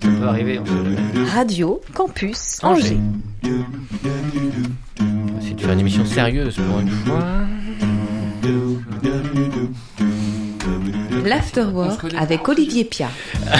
Ça peut arriver. on sait jamais. Radio Campus Angers. On essayer de faire une émission sérieuse pour une fois. L'Afterwork avec Olivier Pia.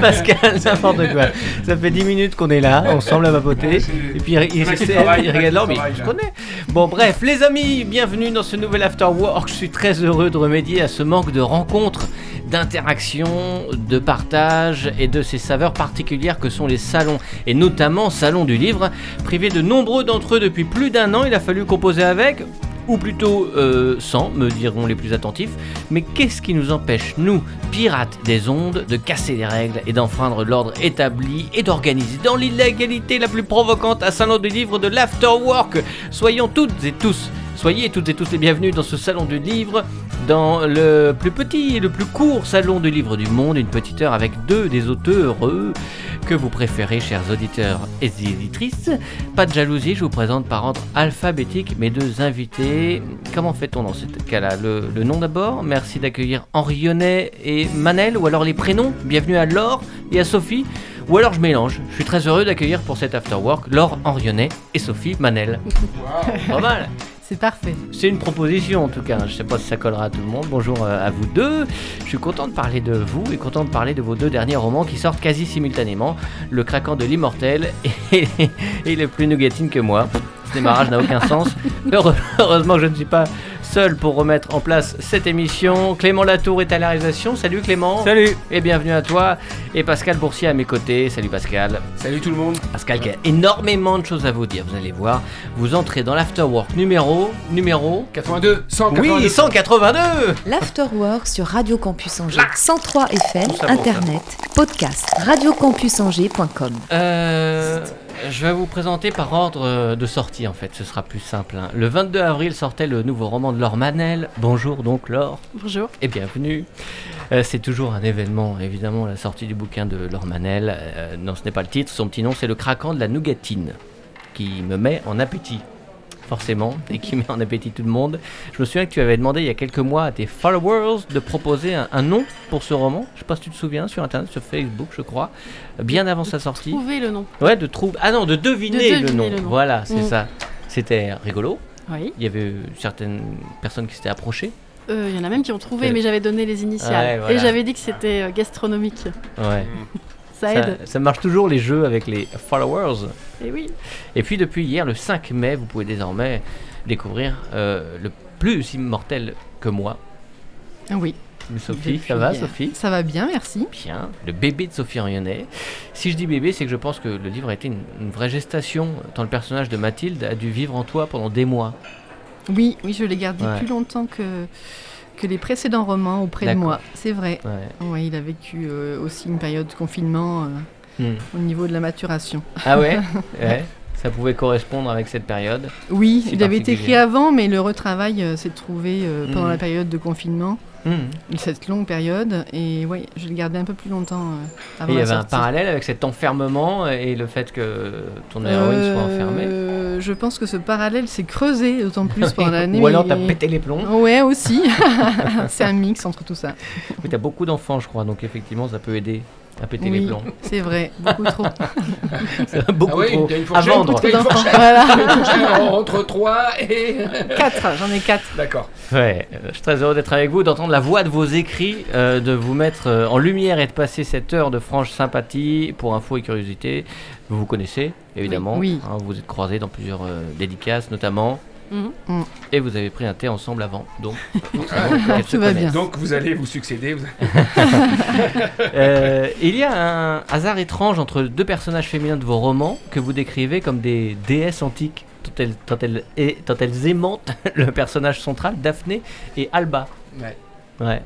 Pascal, n'importe quoi. Ça fait 10 minutes qu'on est là, ensemble à vapoter. Et puis il, il, il- il regarde l'or, mais je connais. Bon, bref, les amis, bienvenue dans ce nouvel After Work. Je suis très heureux de remédier à ce manque de rencontres, d'interaction, de partage et de ces saveurs particulières que sont les salons, et notamment Salon du Livre. Privé de nombreux d'entre eux depuis plus d'un an, il a fallu composer avec. Ou plutôt euh, sans, me diront les plus attentifs. Mais qu'est-ce qui nous empêche, nous, pirates des ondes, de casser les règles et d'enfreindre l'ordre établi et d'organiser dans l'illégalité la plus provocante un salon du livre de l'afterwork? Soyons toutes et tous, soyez toutes et tous les bienvenus dans ce salon du livre, dans le plus petit et le plus court salon du livre du monde, une petite heure avec deux des auteurs heureux que vous préférez, chers auditeurs et éditrices. Pas de jalousie, je vous présente par ordre alphabétique mes deux invités. Comment fait-on dans ce cas-là le, le nom d'abord, merci d'accueillir Henri Yonnet et Manel, ou alors les prénoms, bienvenue à Laure et à Sophie. Ou alors je mélange, je suis très heureux d'accueillir pour cet afterwork Laure Henrionnet et Sophie Manel. Pas mal C'est parfait. c'est une proposition en tout cas, je sais pas si ça collera à tout le monde. Bonjour euh, à vous deux. Je suis content de parler de vous et content de parler de vos deux derniers romans qui sortent quasi simultanément Le craquant de l'immortel et, et Le plus nougatine que moi. Ce démarrage n'a aucun sens. Heure- Heureusement que je ne suis pas seul pour remettre en place cette émission. Clément Latour est à la réalisation. Salut Clément. Salut Et bienvenue à toi. Et Pascal Boursier à mes côtés. Salut Pascal. Salut tout le monde Pascal qui a énormément de choses à vous dire, vous allez voir. Vous entrez dans l'afterwork numéro, numéro 82 182 oui, 182 L'Afterwork sur Radio Campus Angers. 103 FM, Internet, podcast, radiocampusangers.com. Euh, je vais vous présenter par ordre euh, de sortie en fait, ce sera plus simple. hein. Le 22 avril sortait le nouveau roman de Laure Manel. Bonjour donc Laure Bonjour. et bienvenue. Euh, c'est toujours un événement, évidemment, la sortie du bouquin de Laure Manel. Euh, non, ce n'est pas le titre, son petit nom c'est Le craquant de la nougatine, qui me met en appétit. Forcément, et qui met en appétit tout le monde. Je me souviens que tu avais demandé il y a quelques mois à tes followers de proposer un, un nom pour ce roman. Je sais pas si tu te souviens, sur internet, sur Facebook, je crois, bien avant sa sortie. Trouvez le nom. Ouais, de trouver. Ah non, de deviner, De le, nom. le nom. Voilà, c'est Mm. ça. C'était rigolo. Oui. Il y avait certaines personnes qui s'étaient approchées. Euh, Il y en a même qui ont trouvé, Euh, mais j'avais donné les initiales. Ouais, voilà. Et j'avais dit que c'était euh, gastronomique. Ouais. Ça Ça, aide. ça marche toujours les jeux avec les followers. Et oui. Et puis depuis hier, le 5 mai, vous pouvez désormais découvrir euh, le plus immortel que moi. Ah Oui. Sophie, Depuis ça va hier. Sophie Ça va bien, merci. Bien, le bébé de Sophie Rionnet. Si je dis bébé, c'est que je pense que le livre a été une, une vraie gestation, tant le personnage de Mathilde a dû vivre en toi pendant des mois. Oui, oui, je l'ai gardé Ouais. plus longtemps que, que les précédents romans auprès de moi. C'est vrai. Ouais. Ouais, il a vécu euh, aussi une période de confinement euh, Hmm. au niveau de la maturation. Ah ouais, ouais Ça pouvait correspondre avec cette période. Oui, Si il avait été écrit avant, mais le retravail euh, s'est trouvé pendant Mhm. la période de confinement, Hmm. cette longue période. Et oui, je l'ai gardé un peu plus longtemps euh, avant Et il y avait un parallèle avec cet enfermement et le fait que ton héroïne soit enfermée. Euh, Je pense que ce parallèle s'est creusé d'autant plus pendant l'année. Ou alors t'as pété les plombs. Ouais, aussi. c'est un mix entre tout ça. Mais t'as beaucoup d'enfants, je crois, donc effectivement ça peut aider à péter les plombs. c'est vrai, beaucoup trop. beaucoup Ah oui, trop une à vendre. une voilà. Entre 3 et... Quatre, j'en ai quatre. D'accord. Ouais, euh, je suis très heureux d'être avec vous, d'entendre la voix de vos écrits, euh, de vous mettre euh, en lumière et de passer cette heure de franche sympathie pour info et curiosité. Vous vous connaissez, évidemment. Oui. hein, vous vous êtes croisés dans plusieurs euh, dédicaces, notamment. Mhm. Et vous avez pris un thé ensemble avant, donc Ah, Tout va bien. Donc vous allez vous succéder. vous- Euh, il y a un hasard étrange entre deux personnages féminins de vos romans que vous décrivez comme des déesses antiques, tant elles, tant elles, et- tant elles aimantent le personnage central, Daphné et Alba. Ouais. Ouais.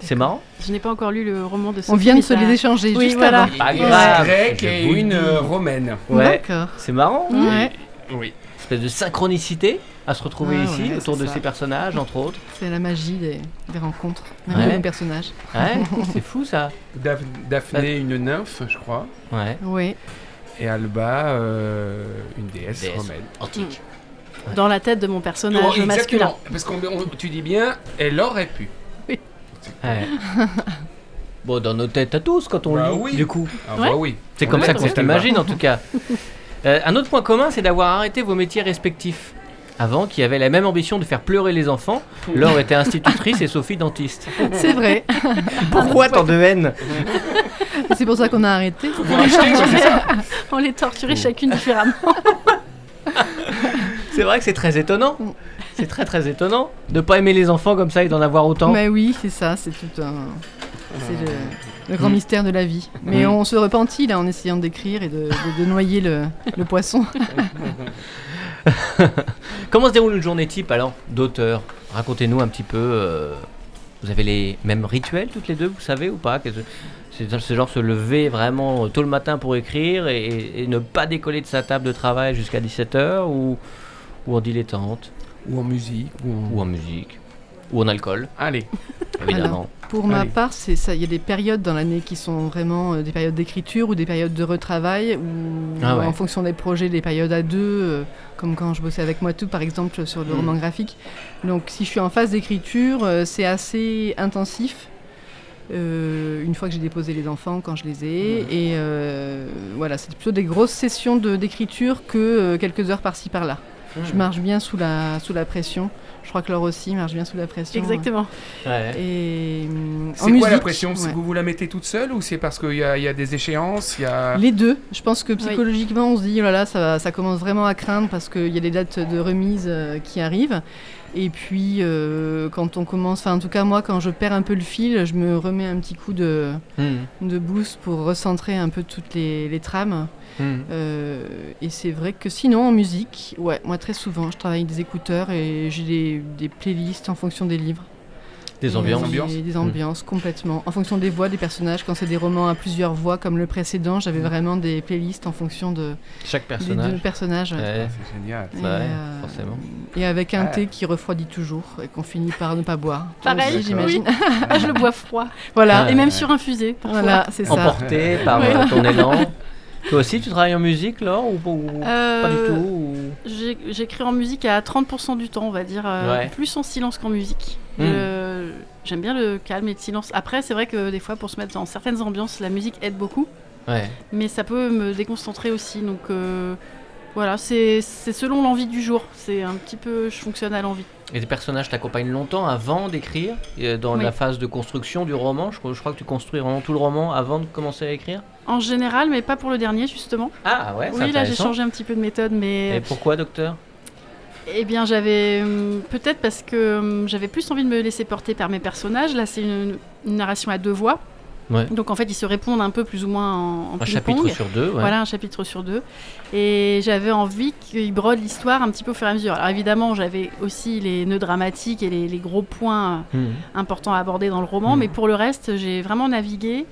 C'est marrant Je n'ai pas encore lu le roman de Sophie. On vient de se les échanger Oui, juste voilà. Pas Une grave, grecque je et une euh, romaine. Ouais. D'accord. C'est marrant. Ouais. Oui. Espèce de synchronicité à se retrouver Ah ici ouais, autour de ça. ces personnages, entre autres. C'est la magie des, des rencontres, même Ouais. de mon personnage. Ouais, c'est fou ça. Daph- Daphné, une nymphe, je crois. Ouais. Oui. Et Alba, euh, une déesse, Déesse. romaine. Antique. dans la tête de mon personnage Oh, masculin. Parce que tu dis bien, elle aurait pu. Ouais. bon, dans nos têtes à tous quand on Bah lit, oui. du coup. Ah Ouais. bah oui. C'est comme ça qu'on s'imagine en tout cas. Euh, un autre point commun, c'est d'avoir arrêté vos métiers respectifs. Avant, qui avaient la même ambition de faire pleurer les enfants, Laure était institutrice et Sophie dentiste. C'est vrai. Pourquoi tant de haine? C'est pour ça qu'on a arrêté. On les torturait chacune différemment. C'est vrai que c'est très étonnant. C'est très très étonnant de pas aimer les enfants comme ça et d'en avoir autant. Bah oui, c'est ça, c'est tout un. C'est le, le grand Mm. mystère de la vie. Mais Mm. on se repentit là en essayant d'écrire et de, de- de noyer le, le poisson. Comment se déroule une journée type alors d'auteur? Racontez-nous un petit peu. euh, vous avez les mêmes rituels toutes les deux, vous savez ou pas? C'est ce genre se lever vraiment tôt le matin pour écrire et, et ne pas décoller de sa table de travail jusqu'à 17h ou, ou en dilettante? Ou en musique. Ou en... ou en musique ou en alcool Allez. évidemment. Pour ma part, c'est ça. Il y a des périodes dans l'année qui sont vraiment euh, des périodes d'écriture ou des périodes de retravail, ou Ah ouais. en fonction des projets, des périodes à deux, euh, comme quand je bossais avec moi tout, par exemple, sur le Mm. roman graphique. Donc, si je suis en phase d'écriture, euh, c'est assez intensif. une fois que j'ai déposé les enfants, quand je les ai, et voilà, c'est plutôt des grosses sessions d'écriture que quelques heures par-ci par-là. Je marche bien sous la sous la pression. Je crois que Laure aussi marche bien sous la pression. Exactement. Ouais. Et hum, en C'est quoi la pression? C'est ouais. que vous vous la mettez toute seule ou c'est parce qu'il y, a- il y a des échéances il y a... Les deux. Je pense que psychologiquement, on se dit, oh là là, ça, commence vraiment à craindre parce qu'il y a des dates de remise euh, qui arrivent. Et puis, euh, quand on commence, enfin, en tout cas, moi, quand je perds un peu le fil, je me remets un petit coup de, Hmm. de boost pour recentrer un peu toutes les, les trames. Hmm. Euh, et c'est vrai que sinon, en musique, ouais, moi, très souvent, je travaille avec des écouteurs et j'ai des, des playlists en fonction des livres. Des ambiances. ambiances. Des, des ambiances, complètement. En fonction des voix des personnages. Quand c'est des romans à plusieurs voix, comme le précédent, j'avais vraiment des playlists en fonction de, Chaque des deux personnage. personnages. Ouais. Ah, C'est génial. Et, ouais, euh, forcément. Et avec un Ouais. thé qui refroidit toujours et qu'on finit par ne pas boire. Pareil, Aussi, j'imagine. Ah, je le bois froid. voilà, Ah, Et même ouais. sur infusé. parfois. voilà, c'est ça. Emporté par euh, ton élan. Toi aussi, tu travailles en musique, Laure, ou, ou pas du Euh, tout ou- j'ai- J'écris en musique à 30% du temps, on va dire. euh, Ouais. Plus en silence qu'en musique. Hmm. J'aime bien le calme et le silence. Après, c'est vrai que des fois, pour se mettre dans certaines ambiances, la musique aide beaucoup. Ouais. Mais ça peut me déconcentrer aussi. Donc euh, voilà, c'est selon l'envie du jour. C'est un petit peu, je fonctionne à l'envie. Et tes personnages t'accompagnent longtemps avant d'écrire Dans Oui. la phase de construction du roman? Je, je crois que tu construis vraiment tout le roman avant de commencer à écrire? En général, mais pas pour le dernier, justement. Ah ouais, oui, là, j'ai changé un petit peu de méthode, mais Et pourquoi, docteur? Eh bien, j'avais hum, peut-être parce que hum, j'avais plus envie de me laisser porter par mes personnages. Là, c'est une, une narration à deux voix. Ouais. Donc, en fait, ils se répondent un peu plus ou moins en, en Un chapitre sur deux, ouais. Voilà, un chapitre sur deux. Et j'avais envie qu'ils brodent l'histoire un petit peu au fur et à mesure. Alors, évidemment, j'avais aussi les nœuds dramatiques et les, les gros points Hmm. importants à aborder dans le roman. Mhm. Mais pour le reste, j'ai vraiment navigué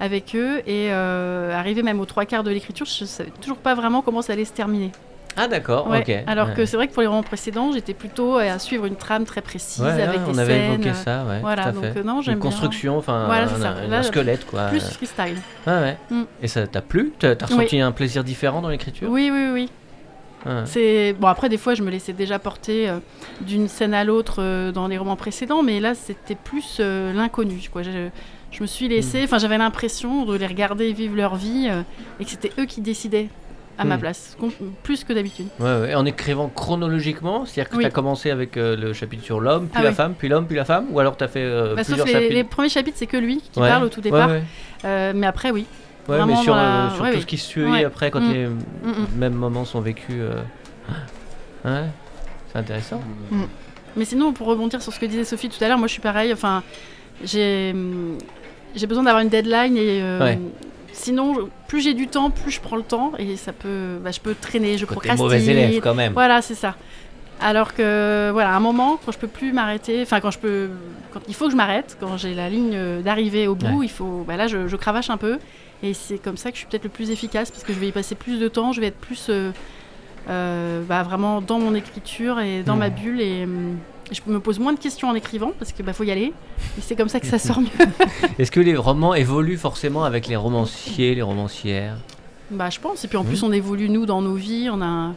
avec eux et euh, arrivé même aux trois quarts de l'écriture, je savais toujours pas vraiment comment ça allait se terminer. Ah d'accord, Ouais, ok. Alors Ouais. que c'est vrai que pour les romans précédents, j'étais plutôt à suivre une trame très précise Ouais, avec ouais, des on avait scènes. évoqué ça, ouais. voilà, tout à donc fait. non, Une j'aime bien. construction, enfin Voilà, un, un- squelette quoi. Plus freestyle. Ouais, ouais. Mm. Et ça t'a plu? T'as t'as ressenti un plaisir différent dans l'écriture? Oui, oui, oui. C'est bon après des fois je me laissais déjà porter euh, d'une scène à l'autre euh, dans les romans précédents, mais là c'était plus euh, l'inconnu. Quoi. Je, je me suis Mm. laissée, enfin j'avais l'impression de les regarder vivre leur vie euh, et que c'était eux qui décidaient à ma Mm. place, plus que d'habitude. Ouais, ouais. En écrivant chronologiquement, c'est-à-dire que Oui. tu as commencé avec euh, le chapitre sur l'homme, puis Ah la oui. femme, puis l'homme, puis la femme, ou alors tu as fait euh, Bah, sauf plusieurs les, chapitres? les premiers chapitres, c'est que lui qui Ouais. parle au tout départ. Euh, mais après oui. Ouais, mais sur, la- sur tout ce qui suit après, quand Mm. les Mm, mm. mêmes moments sont vécus. Ouais, c'est intéressant. Mais sinon, pour rebondir sur ce que disait Sophie tout à l'heure, moi je suis pareil. Enfin, j'ai besoin d'avoir une deadline et euh, Ouais. sinon, plus j'ai du temps, plus je prends le temps et ça peut, bah, je peux traîner, je Côté procrastine. mauvais élève quand même. Voilà, c'est ça. Alors que voilà, à un moment, quand je peux plus m'arrêter, enfin quand je peux, quand il faut que je m'arrête, quand j'ai la ligne euh, d'arrivée au bout, Ouais. il faut, bah là je, je cravache un peu et c'est comme ça que je suis peut-être le plus efficace parce que je vais y passer plus de temps, je vais être plus euh, euh, bah, vraiment dans mon écriture et dans Hmm. ma bulle hum, et je me pose moins de questions en écrivant parce que bah faut y aller et c'est comme ça que ça sort mieux. Est-ce que les romans évoluent forcément avec les romanciers, les romancières? Bah je pense et puis en Hmm. plus on évolue nous dans nos vies, on a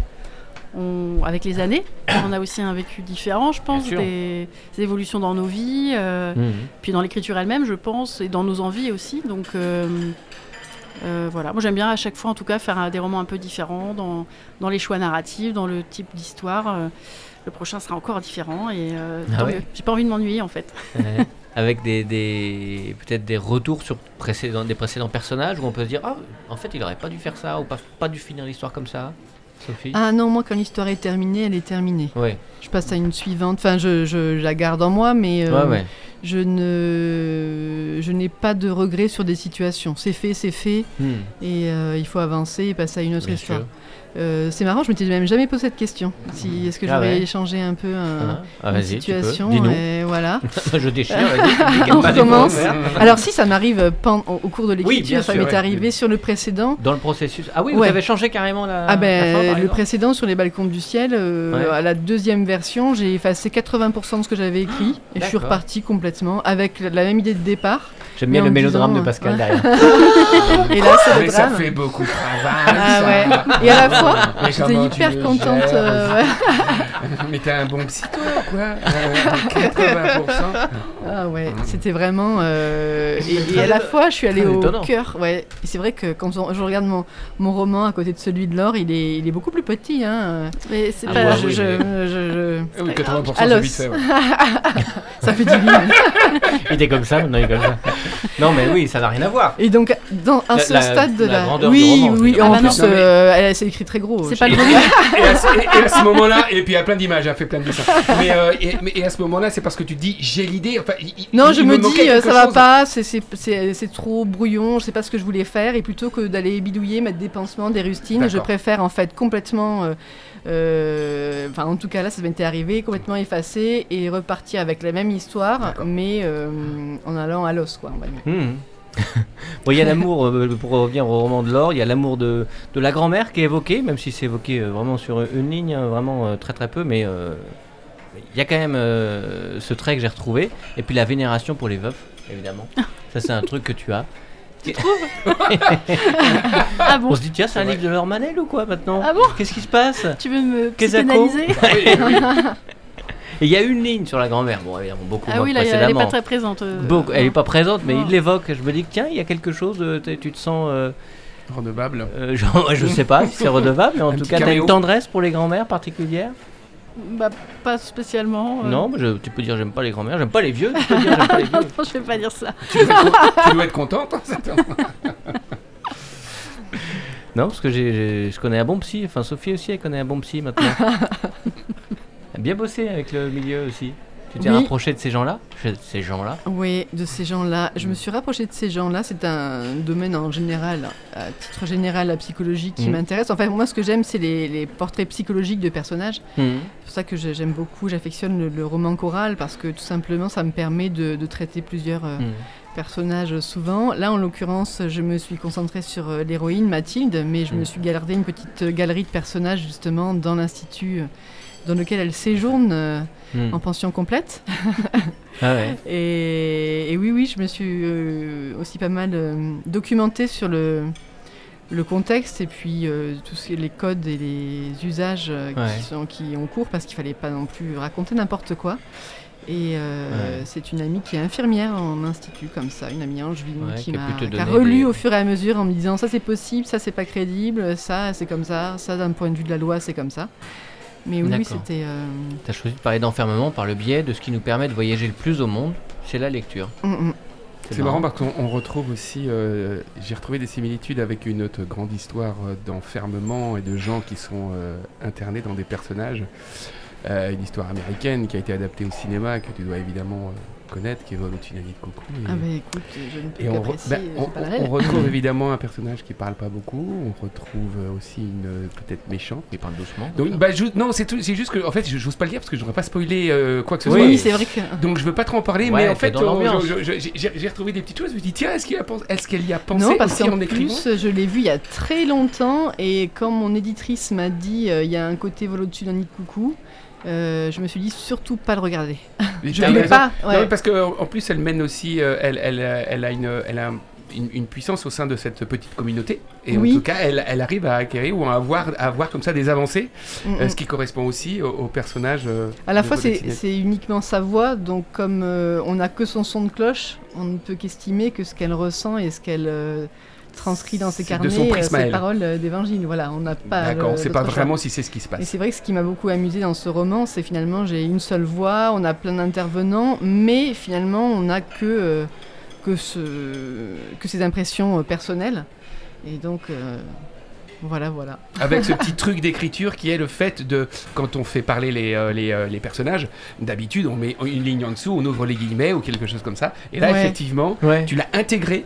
on- avec les années, on a aussi un vécu différent, je pense, des, des évolutions dans nos vies, euh, Mhm. puis dans l'écriture elle-même, je pense, et dans nos envies aussi. Donc euh, euh, voilà, moi j'aime bien à chaque fois, en tout cas, faire un- des romans un peu différents dans, dans les choix narratifs, dans le type d'histoire. Le prochain sera encore différent et euh, Ah ouais. J'ai pas envie de m'ennuyer en fait. Ouais. Avec des, des peut-être des retours sur précédents, des précédents personnages où on peut se dire ah en fait il aurait pas dû faire ça ou pas, pas dû finir l'histoire comme ça Sophie Ah non, moi quand l'histoire est terminée, elle est terminée. ouais Je passe à une suivante. Enfin, je, je- je la garde en moi, mais euh, ouais ouais je ne, je n'ai pas de regrets sur des situations. C'est fait, c'est fait, Hmm. et euh, il faut avancer et passer à une autre Bien histoire. sûr. Euh, c'est marrant, je m'étais même jamais posé cette question. Si, est-ce que Ah j'aurais ouais. échangé un peu un- Ah, ah, une situation et voilà. je déchire dis On recommence. Alors si ça m'arrive au cours de l'écriture, ça m'est ouais. arrivé sur le précédent. dans le processus ah oui vous Ouais. avez changé carrément la, Ah la ben fin, le précédent sur les balcons du ciel, euh, à la deuxième version, j'ai effacé 80% de ce que j'avais écrit et je suis repartie complètement avec la même idée de départ. J'aime bien le mélodrame de Pascal ouais. derrière Et là c'est le Mais ça fait beaucoup de travail. Ah ouais. Et à la fois, j'étais hyper contente. euh. Mais t'es un bon psy, toi, quoi Euh, 80%. Ah ouais, c'était vraiment. euh, et, et à la fois, je suis allée au étonnant. cœur. Ouais. Et c'est vrai que quand on- je regarde mon, mon roman à côté de celui de Laure, il est, il est beaucoup plus petit. Hein. Mais c'est Ah pas. ouais, je, oui, je- mais- je- je- Ah oui, 80% À c'est vite fait. ouais. ça fait du bien. il était comme ça maintenant il est comme ça non mais oui ça n'a rien à voir Et donc, dans un La- seul la- stade de la la. grandeur du oui, roman, oui, en Ah bah plus, non. Mais- euh, elle s'est écrit très gros. C'est pas le volume. Et à, ce, et- et à ce moment-là, et puis il y a plein d'images, j'ai fait plein de dessins. Mais, euh, et, mais- et à ce moment-là, c'est parce que tu dis j'ai l'idée. Enfin, il- Non, il je me dis, euh, ça va chose. pas, c'est- c'est c'est- c'est trop brouillon, je sais pas ce que je voulais faire, et plutôt que d'aller bidouiller, mettre des pansements, des rustines, je préfère en fait complètement, euh, enfin en tout cas là ça m'était arrivé, complètement effacer et repartir avec la même histoire, mais euh, en allant à l'os quoi, on va dire. Hmm. bon, il y a l'amour, euh, pour revenir au roman de l'or, il y a l'amour de, de la grand-mère qui est évoqué, même si c'est évoqué euh, vraiment sur une ligne, hein, vraiment euh, très très peu, mais euh, il y a quand même euh, ce trait que j'ai retrouvé, et puis la vénération pour les veufs, évidemment. Ça, c'est un truc que tu as. Ah bon On se dit, tiens, c'est un livre de Laure Manel ou quoi maintenant Ah bon Qu'est-ce qui se passe Tu veux me psychanalyser il y a une ligne sur la grand-mère, bon, évidemment, beaucoup Ah oui, là, elle est précédemment. pas très présente. euh, Beaucoup- elle est non. pas présente, mais Non. il l'évoque. Je me dis tiens, il y a quelque chose, euh, tu te sens. euh, Redevable. Euh, genre, je sais pas si c'est redevable, mais en Un tout cas, t'as caméo. une tendresse pour les grands-mères particulières Bah, pas spécialement. euh. Non, mais je- tu peux dire j'aime pas les grands-mères, j'aime pas les vieux, tu peux dire j'aime pas les vieux. non, je vais pas dire ça. Tu dois être, tu dois être contente. hein, Non, parce que j'ai, j'ai- je connais un bon psy, enfin Sophie aussi, elle connaît un bon psy maintenant. elle a bien bossé avec le milieu aussi. Tu t'es Oui. rapproché de ces gens-là? Ces gens-là? Oui, de ces gens-là. Je me suis rapprochée de ces gens-là. C'est un domaine en général, à titre général, la psychologie qui Mhm. m'intéresse. Enfin, moi, ce que j'aime, c'est les, les portraits psychologiques de personnages. Mhm. C'est pour ça que j'aime beaucoup, j'affectionne le, le roman choral parce que tout simplement ça me permet de, de traiter plusieurs euh, personnages souvent. Là en l'occurrence je me suis concentrée sur euh, l'héroïne Mathilde mais je Mm. me suis gardé une petite euh, galerie de personnages justement dans l'institut euh, dans lequel elle séjourne euh, Mhm. en pension complète. Ah ouais. Et, et oui oui je me suis euh, aussi pas mal euh, documentée sur le le contexte et puis euh, tous les codes et les usages euh, Ouais. qui, sont, qui ont cours parce qu'il fallait pas non plus raconter n'importe quoi. Et euh, Ouais. c'est une amie qui est infirmière en institut, comme ça, une amie angevine Ouais, qui qui a qui a relu des- au fur et à mesure en me disant ça c'est possible, ça c'est pas crédible, ça c'est comme ça, ça d'un point de vue de la loi c'est comme ça. Mais oui, c'était. euh, T'as choisi de parler d'enfermement par le biais de ce qui nous permet de voyager le plus au monde, c'est la lecture. mm, mm. C'est marrant parce qu'on on retrouve aussi, euh, j'ai retrouvé des similitudes avec une autre grande histoire euh, d'enfermement et de gens qui sont euh, internés dans des personnages. Euh, une histoire américaine qui a été adaptée au cinéma, que tu dois évidemment euh, connaître, qui est Vol au-dessus d'un nid de coucou. Et, Ah bah écoute, je ne peux et on, re- ben, euh, on- retrouve évidemment un personnage qui parle pas beaucoup, on retrouve euh, aussi une euh, peut-être méchante. Il parle doucement. Donc, bah, non, c'est tout- c'est juste que, en fait, je j'ose pas le dire parce que je voudrais pas spoiler euh, quoi que ce Oui, soit. Oui, c'est vrai que. Donc je veux pas trop en parler, Ouais, mais en fait, je- je- j'ai j'ai retrouvé des petites choses. Je me dis tiens, est-ce qu'il a pensé- est-ce qu'elle y a pensé Non, parce aussi qu'en en écrivant plus, je l'ai vu il y a très longtemps et quand mon éditrice m'a dit euh, il y a un côté vol au-dessus d'un nid de coucou, euh, je me suis dit surtout pas le regarder. Je voulais pas. Non, ouais. mais parce qu'en en plus, elle mène aussi, euh, elle, elle, euh, elle a une, elle a une, une puissance au sein de cette petite communauté. Et Oui. en tout cas, elle, elle arrive à acquérir ou à avoir, à avoir comme ça des avancées, Mm, euh, mm. ce qui correspond aussi au, au personnage. euh, À la fois, c'est uniquement sa voix, donc comme euh, on n'a que son son de cloche, on ne peut qu'estimer que ce qu'elle ressent et ce qu'elle transcrit dans ses carnets, son euh, paroles euh, d'évangile. Voilà, on n'a pas. D'accord, le- c'est pas l'autre choix. vraiment si c'est ce qui se Et passe. c'est vrai que ce qui m'a beaucoup amusé dans ce roman, c'est finalement j'ai une seule voix, on a plein d'intervenants, mais finalement on n'a que, euh, que, ce, que ces impressions euh, personnelles. Et donc, euh, voilà, voilà. Avec ce petit truc d'écriture qui est le fait de, quand on fait parler les, euh, les, euh, les personnages, d'habitude on met une ligne en dessous, on ouvre les guillemets ou quelque chose comme ça. Et là, Ouais. effectivement, Ouais. tu l'as intégré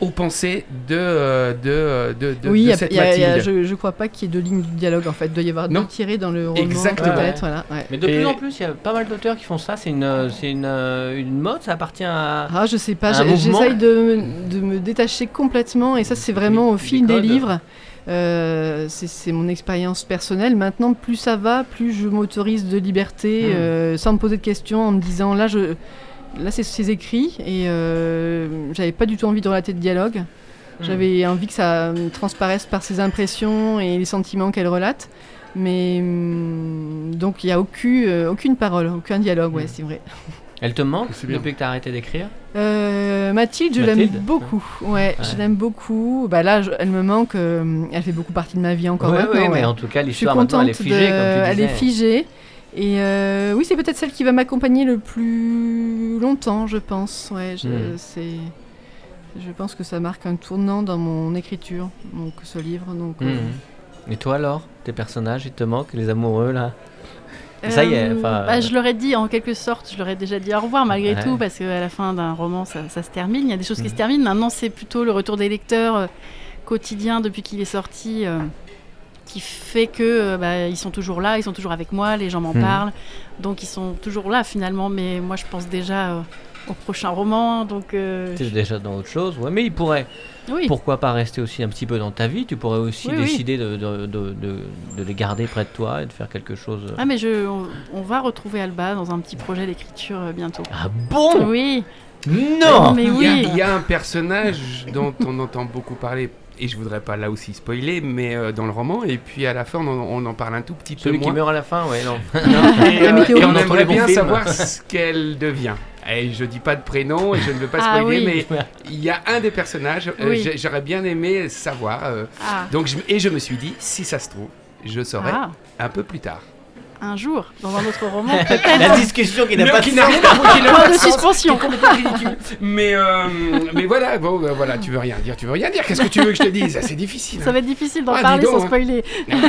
aux pensées de, euh, de, euh, de, de, oui, de y a- cette y a- y a- Mathilde. je, je crois pas qu'il y ait de lignes de dialogue en fait. Il doit y avoir Non. deux tirés dans le roman. Exactement. peut-être, voilà, ouais. Mais de Et- plus en plus, il y a pas mal d'auteurs qui font ça. C'est une, euh, c'est une, une mode, ça appartient à. Ah, je sais pas, j'essaye de, me- de me détacher complètement et ça c'est vraiment au fil des livres. Euh, c'est c'est mon expérience personnelle. Maintenant, plus ça va, plus je m'autorise de liberté Hmm. euh, sans me poser de questions en me disant là, je, là c'est ses écrits et euh, j'avais pas du tout envie de relater de dialogue. Hmm. J'avais envie que ça transparaisse par ses impressions et les sentiments qu'elle relate. Mais hum, donc il n'y a aucune, euh, aucune parole, aucun dialogue, ouais, Hmm. c'est vrai. Elle te manque C'est bien. depuis que tu as arrêté d'écrire? Euh, Mathilde, je l'aime Mathilde, beaucoup. Ouais, Ouais. je l'aime beaucoup. Bah là, je- elle me manque. euh, elle fait beaucoup partie de ma vie encore Ouais, maintenant. ouais, ouais. mais en tout cas, Je suis l'histoire maintenant, elle est figée, de- comme tu Elle est figée. Et euh, oui, c'est peut-être celle qui va m'accompagner le plus longtemps, je pense. Ouais, je, Hmm. c'est. Je pense que ça marque un tournant dans mon écriture, donc ce livre. Donc, euh, Mhm. Et toi alors Tes personnages, ils te manquent Les amoureux là? Ça y est, Euh, bah, je leur ai dit, en quelque sorte, je leur ai déjà dit au revoir malgré Ouais. tout, parce qu'à la fin d'un roman, ça, ça se termine. Il y a des choses qui Mhm. se terminent. Maintenant, c'est plutôt le retour des lecteurs euh, quotidien depuis qu'il est sorti euh, qui fait que euh, bah, ils sont toujours là, ils sont toujours avec moi, les gens m'en Mhm. parlent. Donc, ils sont toujours là finalement. Mais moi, je pense déjà euh, au prochain roman. Donc, euh, T'es déjà dans autre chose, ouais, mais il pourrait. oui. Pourquoi pas rester aussi un petit peu dans ta vie? Tu pourrais aussi Oui, oui. décider de, de, de, de- de les garder près de toi et de faire quelque chose. Ah, mais je, on, on va retrouver Alba dans un petit projet d'écriture bientôt. Ah bon? Oui, Non mais il, y a, oui. il y a un personnage dont on entend beaucoup parler, et je voudrais pas là aussi spoiler, mais euh, dans le roman, et puis à la fin on en, on en parle un tout petit peu Celui qui moins. meurt à la fin, ouais, non. Et, euh, et on aimerait bien films. savoir ce qu'elle devient. Et je dis pas de prénom et je ne veux pas Ah spoiler, oui. mais il y a un des personnages, euh, Oui. j'aurais bien aimé savoir. euh, Ah, donc je- et je me suis dit, si ça se trouve, je saurai ah, un peu plus tard. Un jour, dans un autre roman, La discussion qui n'a pas de sens. pas de suspension. Mais, euh, mais voilà, bon, ben voilà, tu veux rien dire, tu veux rien dire. Qu'est-ce que tu veux que je te dise? C'est difficile. Ça va être difficile d'en Ah, parler donc, sans spoiler.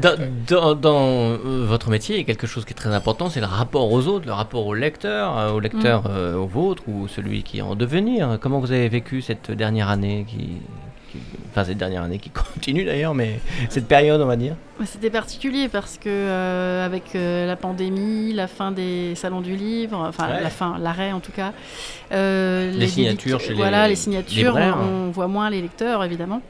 Dans, dans- dans, euh, votre métier, il y a quelque chose qui est très important, c'est le rapport aux autres, le rapport au lecteur, euh, au lecteur euh, au vôtre ou celui qui est en devenir. Comment vous avez vécu cette dernière année qui, qui- enfin cette dernière année qui continue d'ailleurs, mais cette période, on va dire. C'était particulier parce que euh, avec euh, la pandémie, la fin des salons du livre, enfin Ouais. la fin, l'arrêt en tout cas, euh, Les signatures chez les voilà les signatures, on voit moins les lecteurs évidemment.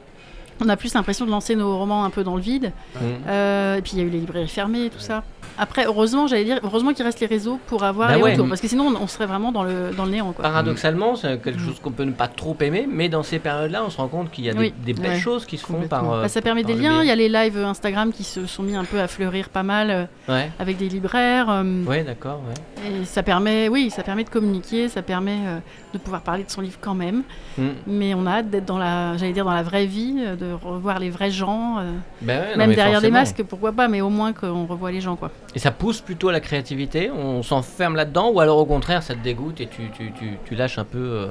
On a plus l'impression de lancer nos romans un peu dans le vide. Mm. Euh, et puis il y a eu les librairies fermées et tout ça. Après, heureusement, j'allais dire, heureusement qu'il reste les réseaux pour avoir Bah les ouais. retours, parce que sinon on, on serait vraiment dans le, dans le néant. Quoi. Paradoxalement, c'est quelque Mm. chose qu'on peut ne pas trop aimer, mais dans ces périodes-là, on se rend compte qu'il y a des- Oui. des, belles Ouais. choses qui se font par. euh, Bah, ça permet des liens, il y a les lives Instagram qui se sont mis un peu à fleurir pas mal euh, Ouais, avec des libraires. ouais, d'accord. Et ça permet, oui, ça permet de communiquer, ça permet de pouvoir parler de son livre quand même. Mm. Mais on a hâte d'être dans la, j'allais dire dans la vraie vie, de revoir les vrais gens, euh, Ben ouais, non, même derrière des masques, pourquoi pas, mais au moins qu'on revoit les gens, quoi. Et ça pousse plutôt à la créativité On s'enferme là-dedans ou alors au contraire ça te dégoûte et tu, tu, tu, tu lâches un peu euh,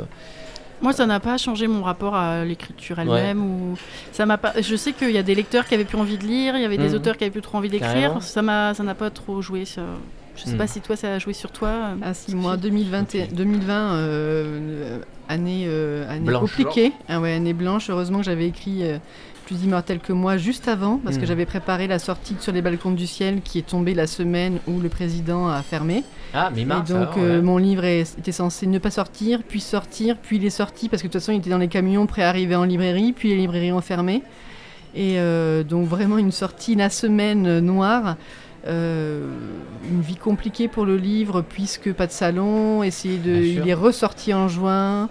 Moi, ça n'a pas changé mon rapport à l'écriture elle-même. Ou ça m'a pas. Je sais qu'il y a des lecteurs qui avaient plus envie de lire, il y avait des Mhm. auteurs qui avaient plus trop envie d'écrire. Ça m'a, ça n'a pas trop joué. Ça... Je sais Mhm. pas si toi ça a joué sur toi. euh, Ah si, moi 2020, Ok. 2020 euh, euh, année, euh, année Blanche. compliquée, ah ouais, année blanche. Heureusement que j'avais écrit euh, Plus immortel que moi juste avant, parce que Mhm. j'avais préparé la sortie de Sur les balcons du ciel qui est tombée la semaine où le président a fermé. Ah, mi-mars. Et donc alors, euh, ouais. mon livre est- était censé ne pas sortir, puis sortir, puis il est sorti parce que de toute façon il était dans les camions prêt à arriver en librairie, puis les librairies ont fermé. Et euh, donc vraiment une sortie la semaine euh, noire. Euh, une vie compliquée pour le livre puisque pas de salon, essayer de, il est ressorti en juin.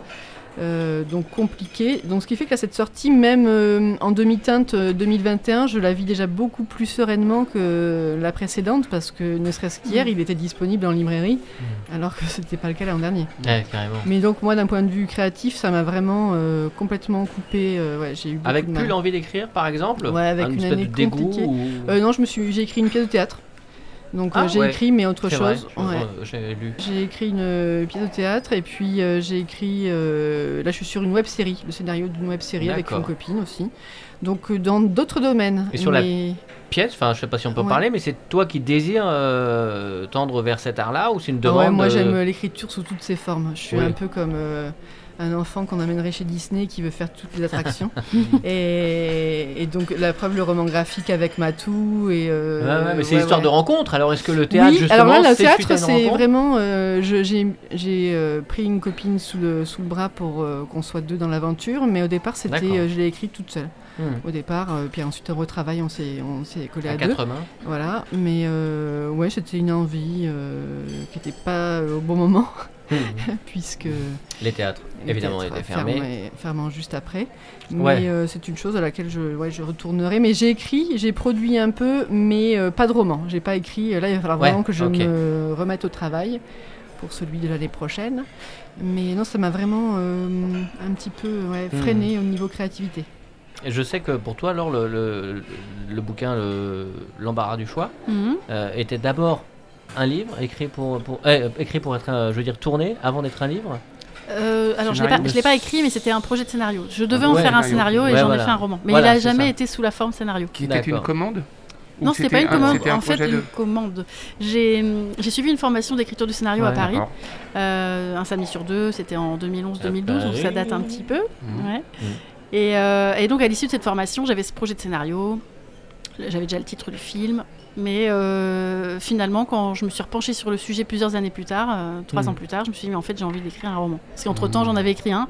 Euh, donc compliqué. Donc ce qui fait qu'à cette sortie, même euh, en demi-teinte euh, 2021, je la vis déjà beaucoup plus sereinement que la précédente parce que ne serait-ce qu'hier, Mm. il était disponible en librairie alors que c'était pas le cas l'an dernier. Ouais, carrément. Mais donc moi d'un point de vue créatif, ça m'a vraiment euh, complètement coupé. euh, ouais, j'ai eu Avec plus l'envie d'écrire, par exemple Ouais, avec Un une année de dégoût compliquée. ou... Euh, non, je me suis, j'ai écrit une pièce de théâtre. Donc Ah, euh, j'ai ouais. écrit mais autre chose. ouais. j'ai lu. J'ai écrit une euh, pièce de théâtre et puis euh, j'ai écrit. là, je suis sur une web série, le scénario d'une web série avec une copine aussi. Donc dans d'autres domaines. Et sur la mais- Pièce, enfin, je sais pas si on peut Ouais. parler, mais c'est toi qui désires tendre vers cet art-là ou c'est une Ah demande moi j'aime l'écriture sous toutes ses formes. Je suis Oui. un peu comme un enfant qu'on amènerait chez Disney qui veut faire toutes les attractions. et, et donc la preuve, le roman graphique avec Matou et. euh, ouais, mais c'est ouais, l'histoire ouais. de rencontre. Alors est-ce que le théâtre, oui, justement, alors là, le théâtre, c'est vraiment. euh, j'ai euh, pris une copine sous le, sous le bras pour euh, qu'on soit deux dans l'aventure, mais au départ, c'était, je l'ai écrit toute seule. Hmm. Au départ, puis ensuite, au retravail, on s'est, on s'est collé à, À deux. quatre mains. Voilà, mais ouais, c'était une envie qui n'était pas au bon moment. puisque. Les théâtres, évidemment, étaient fermés. fermant juste après. Mais Ouais. euh, c'est une chose à laquelle je, ouais, je retournerai. Mais j'ai écrit, j'ai produit un peu, mais euh, pas de roman. J'ai pas écrit. Là, il va falloir Ouais, vraiment que je me remette au travail pour celui de l'année prochaine. Mais non, ça m'a vraiment euh, un petit peu Hmm. freiné au niveau créativité. Et je sais que pour toi, alors, le, le, le bouquin le- L'embarras du choix Mhm. euh, était d'abord un livre écrit pour, pour, euh, écrit pour être, un- je veux dire, tourné avant d'être un livre Euh, alors, je l'ai Scénario. pas, je l'ai pas écrit, mais c'était un projet de scénario. Je devais Ouais, en faire un scénario. scénario et Ouais, j'en voilà. ai fait un roman. Mais Voilà, il a c'est jamais ça. été sous la forme scénario. Qui était une commande Ou Non, c'était pas une un- commande. un En fait, une de- commande. J'ai j'ai suivi une formation d'écriture du scénario à Paris, euh, un samedi sur deux. C'était en 2011-2012, À donc ça date un petit peu. Ouais. Et, euh, et donc, à l'issue de cette formation, j'avais ce projet de scénario. J'avais déjà le titre du film. Mais euh, finalement, quand je me suis repenchée sur le sujet plusieurs années plus tard, euh, trois Mhm. ans plus tard, je me suis dit, mais en fait, j'ai envie d'écrire un roman. Parce qu'entre-temps, j'en avais écrit un.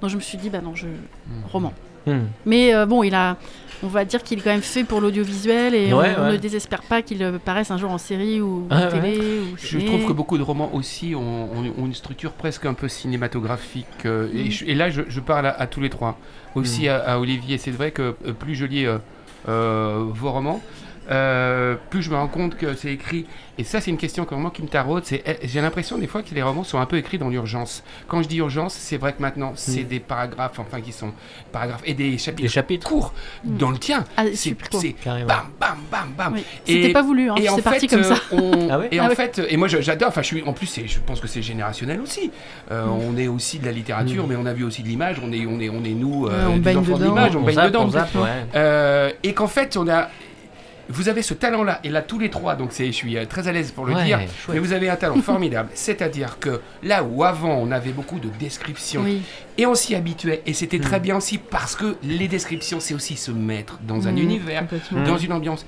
Donc, je me suis dit, bah non, je... roman. Hmm. Mais euh, bon, il a, on va dire qu'il est quand même fait pour l'audiovisuel et Ouais, on, ouais. ne désespère pas qu'il paraisse un jour en série ou Ouais, en télé ou Je trouve que beaucoup de romans aussi ont, ont- ont une structure presque un peu cinématographique. et, je- et là, je, je parle à, à tous les trois. Aussi à, à Olivier. C'est vrai que plus je lis vos romans, euh, plus je me rends compte que c'est écrit. Et ça, c'est une question que, vraiment qui me taraude. C'est, eh, j'ai l'impression des fois que les romans sont un peu écrits dans l'urgence. Quand je dis urgence, c'est vrai que maintenant, c'est Mm. des paragraphes, enfin, qui sont paragraphes et des chapitres Des chapitres, courts. Mm. Dans le tien, Ah, c'est, bam, bam, bam, bam. Oui. Et- C'était pas voulu, hein, Et en c'est parti fait, comme ça. euh, on- Ah ouais et Ah en ouais. fait, et moi je- j'adore. Enfin, je suis. En plus, c'est- je pense que c'est générationnel aussi. Euh, Mm. On est aussi de la littérature, Mm. mais on a vu aussi de l'image. On est, on est, on est nous, euh, on des baigne enfants de dedans. l'image. On, On baigne zappe, dedans. on zappe, ouais. Euh, et qu'en fait, on a. Vous avez ce talent-là, et là tous les trois, donc c'est, je suis euh, très à l'aise pour le Ouais, dire, chouette. mais vous avez un talent formidable. C'est-à-dire que là où avant on avait beaucoup de descriptions Oui. et on s'y habituait, et c'était Mm. très bien aussi parce que les descriptions c'est aussi se mettre dans un Mm, univers. Mm. dans une ambiance.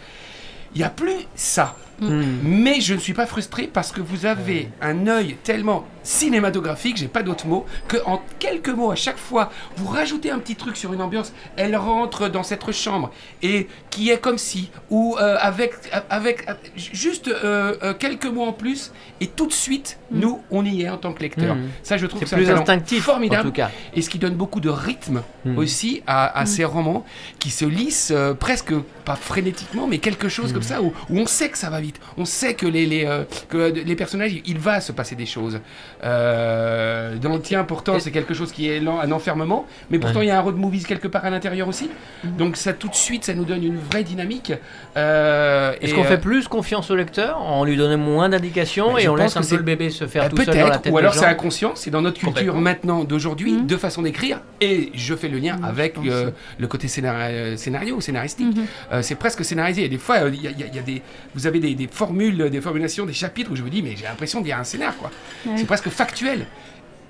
Il n'y a plus ça. Hmm. Mais je ne suis pas frustré parce que vous avez un œil tellement cinématographique, j'ai pas d'autre mot, que en quelques mots à chaque fois, vous rajoutez un petit truc sur une ambiance, elle rentre dans cette chambre et qui est comme si, ou euh, avec, avec euh, juste euh, euh, quelques mots en plus, et tout de suite, nous, on y est en tant que lecteur. Mm. Ça, je trouve C'est que c'est plus instinctif, en formidable tout cas. et ce qui donne beaucoup de rythme Mm. aussi à, à Mm. ces romans qui se lisent euh, presque pas frénétiquement mais quelque chose Mm. comme ça où, où on sait que ça va vite on sait que les, les, euh, que les personnages il va se passer des choses euh, euh, dans le tien pourtant c'est quelque chose qui est lent, un enfermement mais pourtant Ouais. il y a un road movies quelque part à l'intérieur aussi donc ça tout de suite ça nous donne une vraie dynamique Euh, Est-ce qu'on euh, fait plus confiance au lecteur On lui donne moins d'indications Bah, et on pense laisse que un c'est- peu le bébé se faire bah, tout seul dans la Peut-être, tête ou alors c'est inconscient, c'est dans notre culture maintenant d'aujourd'hui, Mhm. de façon d'écrire, et je fais le lien Mhm, avec euh, le côté scénar- euh, scénario, scénaristique. Mhm. Euh, c'est presque scénarisé. Et des fois, euh, il y a- y y des, vous avez des, des formules, des formulations, des chapitres où je me dis, mais j'ai l'impression d'y a un scénar, quoi. Ouais. C'est presque factuel,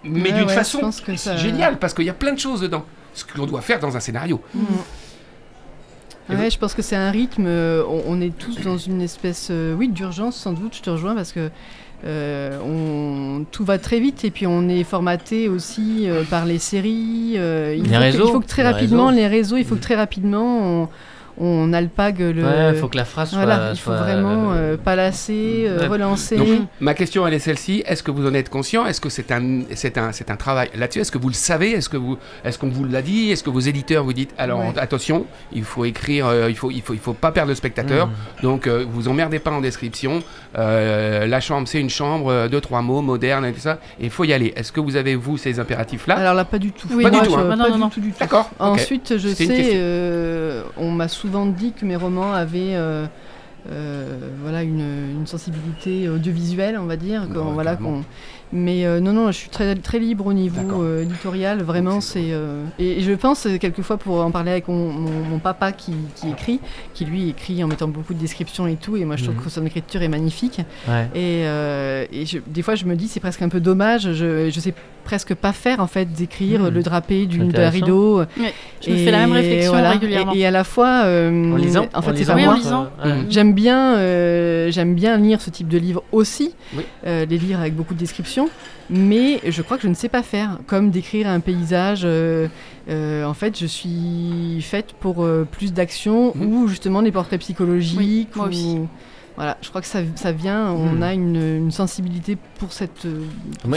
mais d'une ouais, façon que ça- géniale, parce qu'il y a plein de choses dedans. Ce qu'on doit faire dans un scénario. Mm. Et Ouais, je pense que c'est un rythme. euh, on, on est tous dans une espèce, euh, oui, d'urgence sans doute. Je te rejoins parce que euh, on, tout va très vite et puis on est formaté aussi euh, par les séries. euh, il, Les faut que, réseaux, il faut que très les rapidement réseaux. les réseaux. Il faut Mm. que très rapidement on, on alpague le. Ouais, il faut que la phrase soit. Voilà, il faut soit, vraiment euh, euh, palasser, euh, relancer. Donc, ma question, elle est celle-ci. Est-ce que vous en êtes conscient? Est-ce que c'est un, c'est un, c'est un travail là-dessus? Est-ce que vous le savez? Est-ce que vous, est-ce qu'on vous l'a dit? Est-ce que vos éditeurs vous dites alors Ouais. attention, il faut écrire, euh, il faut, il faut, il faut pas perdre le spectateur. Mm. Donc, euh, vous emmerdez pas en description. Euh, la chambre, c'est une chambre, euh, deux trois mots, moderne et tout ça. Et il faut y aller. Est-ce que vous avez vous ces impératifs-là? Alors là, pas du tout. Oui, Pas du Moi, tout, je- hein. Non, pas non, du non. tout, du tout. D'accord. Ensuite, je sais, euh, on m'a souvent dit que mes romans avaient euh, euh, voilà, une, une sensibilité audiovisuelle, on va dire. Voilà, qu'on- mais euh, non, non, je suis très, très libre au niveau euh, éditorial. Vraiment, c'est euh, et, et je pense, quelquefois, pour en parler avec mon, mon- mon papa qui, qui écrit, qui lui écrit en mettant beaucoup de descriptions et tout, et moi je trouve Mhm. que son écriture est magnifique. Ouais. Et, et je- des fois, je me dis, c'est presque un peu dommage. Je, je sais presque pas faire, en fait, d'écrire Mhm. le drapé d'une- d'un rideau. Je me fais la même réflexion voilà. régulièrement. Et, et à la fois, euh, En lisant en fait, c'est lisant, pas Oui, en moi. lisant. euh. J'aime bien, euh, j'aime bien lire ce type de livre aussi, Oui. euh, les livres avec beaucoup de descriptions, mais je crois que je ne sais pas faire, comme décrire un paysage. euh, euh, en fait, je suis faite pour euh, plus d'action Mhm. ou justement des portraits psychologiques. Oui, moi ou- aussi. Voilà, je crois que ça, ça vient, on Mhm. a une, une sensibilité pour cette. euh, pour de-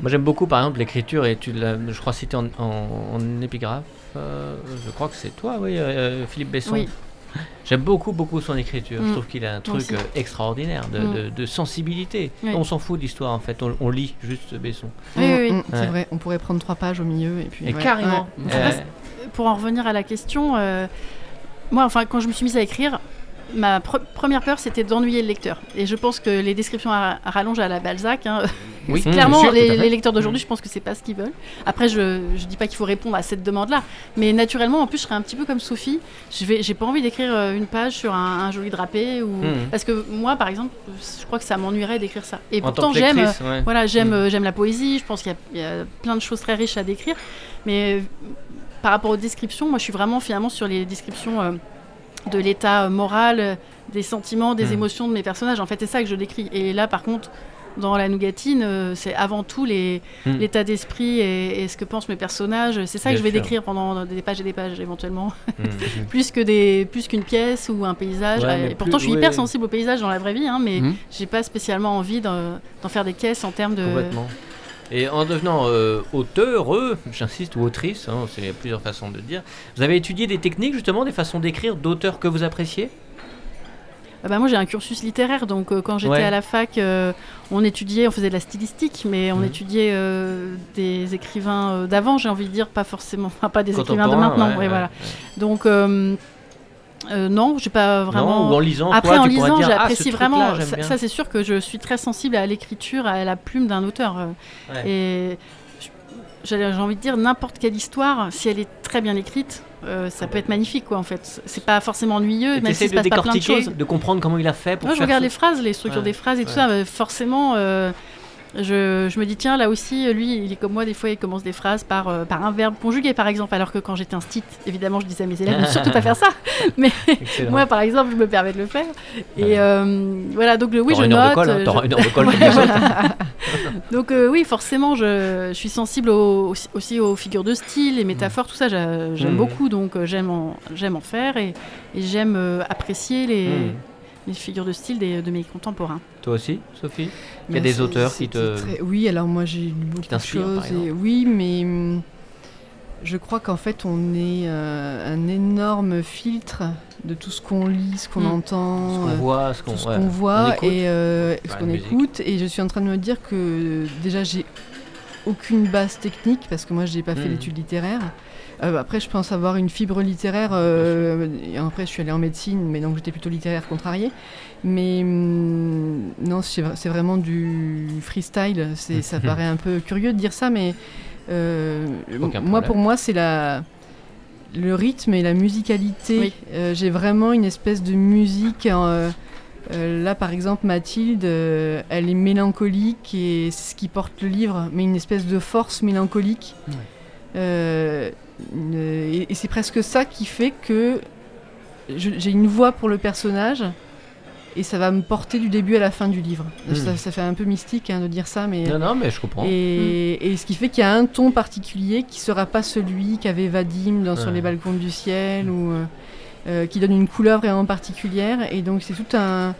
Moi j'aime beaucoup par exemple l'écriture et tu l'as, je crois, cité en, en- en épigraphe. euh, je crois que c'est toi, oui, euh, Philippe Besson. Oui. J'aime beaucoup, beaucoup son écriture. Je Mm. trouve qu'il a un truc euh, extraordinaire de, Mm. de- de sensibilité. Oui. On s'en fout d'histoire en fait, on, on lit juste Besson. Oui, oui, oui. C'est vrai, on pourrait prendre trois pages au milieu et puis. Et ouais, carrément. ouais. Euh, pour en revenir à la question, euh, moi, enfin, quand je me suis mise à écrire, ma pre- première peur, c'était d'ennuyer le lecteur. Et je pense que les descriptions à, à rallonge à la Balzac, hein, Oui, clairement, sûr, les, lecteurs d'aujourd'hui, je pense que c'est pas ce qu'ils veulent. Après, je, je dis pas qu'il faut répondre à cette demande-là, mais naturellement, en plus, je serais un petit peu comme Sophie. Je vais, j'ai pas envie d'écrire euh, une page sur un, un joli drapé ou Mhm. parce que moi, par exemple, je crois que ça m'ennuierait d'écrire ça. Et en pourtant, j'aime. ouais. Voilà, j'aime Mm. euh, j'aime la poésie, je pense qu'il y a- il y, a plein de choses très riches à décrire, mais euh, par rapport aux descriptions, moi je suis vraiment finalement sur les descriptions euh, de l'état moral, des sentiments, des Mm. émotions de mes personnages. En fait, c'est ça que je décris. Et là, par contre, dans la nougatine, euh, c'est avant tout les- Mm. l'état d'esprit et, et ce que pensent mes personnages. C'est ça Bien que je vais sûr. décrire pendant des pages et des pages éventuellement, Mm. plus que des plus qu'une pièce ou un paysage. Ouais, Euh, et pourtant, plus- je suis hyper sensible au paysage dans la vraie vie, hein, mais Mhm. j'ai pas spécialement envie d'en d'en faire des caisses en termes de. Et en devenant euh, auteur, euh, j'insiste, ou autrice, hein, c'est plusieurs façons de dire, vous avez étudié des techniques justement, des façons d'écrire d'auteurs que vous appréciez? Ah bah moi j'ai un cursus littéraire, donc euh, quand j'étais Ouais. à la fac, euh, on étudiait, on faisait de la stylistique, mais on Mhm. étudiait euh, des écrivains d'avant, j'ai envie de dire, pas forcément, enfin pas des écrivains de maintenant. ouais, voilà. Donc euh, non, j'ai pas vraiment. Non, ou en lisant, Après en tu lisant, dire, ah, ce j'apprécie truc-là, vraiment. Ça, c'est sûr que je suis très sensible à l'écriture, à la plume d'un auteur. euh, Ouais. Et j'ai j'ai envie de dire n'importe quelle histoire, si elle est très bien écrite, euh, ça peut être magnifique quoi en fait. C'est pas forcément ennuyeux, même se de passe pas plein de choses. de comprendre comment il a fait pour Moi, je regarde les phrases, les structures Ouais, des phrases et tout ça. forcément, euh, je, je me dis, tiens, là aussi, lui, il est comme moi, des fois, il commence des phrases par, euh, par un verbe conjugué, par exemple. Alors que quand j'étais un stit, évidemment, je disais à mes élèves, ne surtout pas faire ça. Mais moi, par exemple, je me permets de le faire. Et euh, voilà, donc le- oui, je une note. colle, hein, je- une colle Ouais, voilà. Donc euh, oui, forcément, je, je suis sensible au- aussi, aux figures de style, les métaphores, tout ça, j'a- j'aime Mhm. beaucoup, donc j'aime en, en faire et, et j'aime apprécier les, Mhm. Les figures de style des- de mes contemporains. Toi aussi, Sophie? Il y a Mais des autres qui te... très- Oui, alors moi j'ai lu beaucoup de choses. exemple Et... Oui, mais hum, je crois qu'en fait on est euh, un énorme filtre de tout ce qu'on lit, ce qu'on Mm. entend. Ce qu'on euh, voit, ce qu'on ce ouais. qu'on voit et euh, ce qu'on écoute. Et je suis en train de me dire que déjà j'ai aucune base technique parce que moi j'ai pas fait Mhm. d'études littéraires. Euh, après, je pense avoir une fibre littéraire. euh, et après, je suis allée en médecine, mais donc j'étais plutôt littéraire contrariée. Mais hum, non, c'est vra- c'est vraiment du freestyle. C'est- Ça paraît un peu curieux de dire ça, mais euh, moi, pour moi, c'est la le rythme et la musicalité. Oui. J'ai vraiment une espèce de musique. euh, là, par exemple, Mathilde, euh, elle est mélancolique et c'est ce qui porte le livre, mais une espèce de force mélancolique. Ouais. Euh, et et c'est presque ça qui fait que j'ai une voix pour le personnage et ça va me porter du début à la fin du livre. Hmm. Ça, ça fait un peu mystique hein, de dire ça, mais. Non, non, mais je comprends. Et, et ce qui fait qu'il y a un ton particulier qui sera pas celui qu'avait Vadim dans Sur les balcons du ciel ou euh, euh, qui donne une couleur vraiment particulière. Et donc c'est tout un,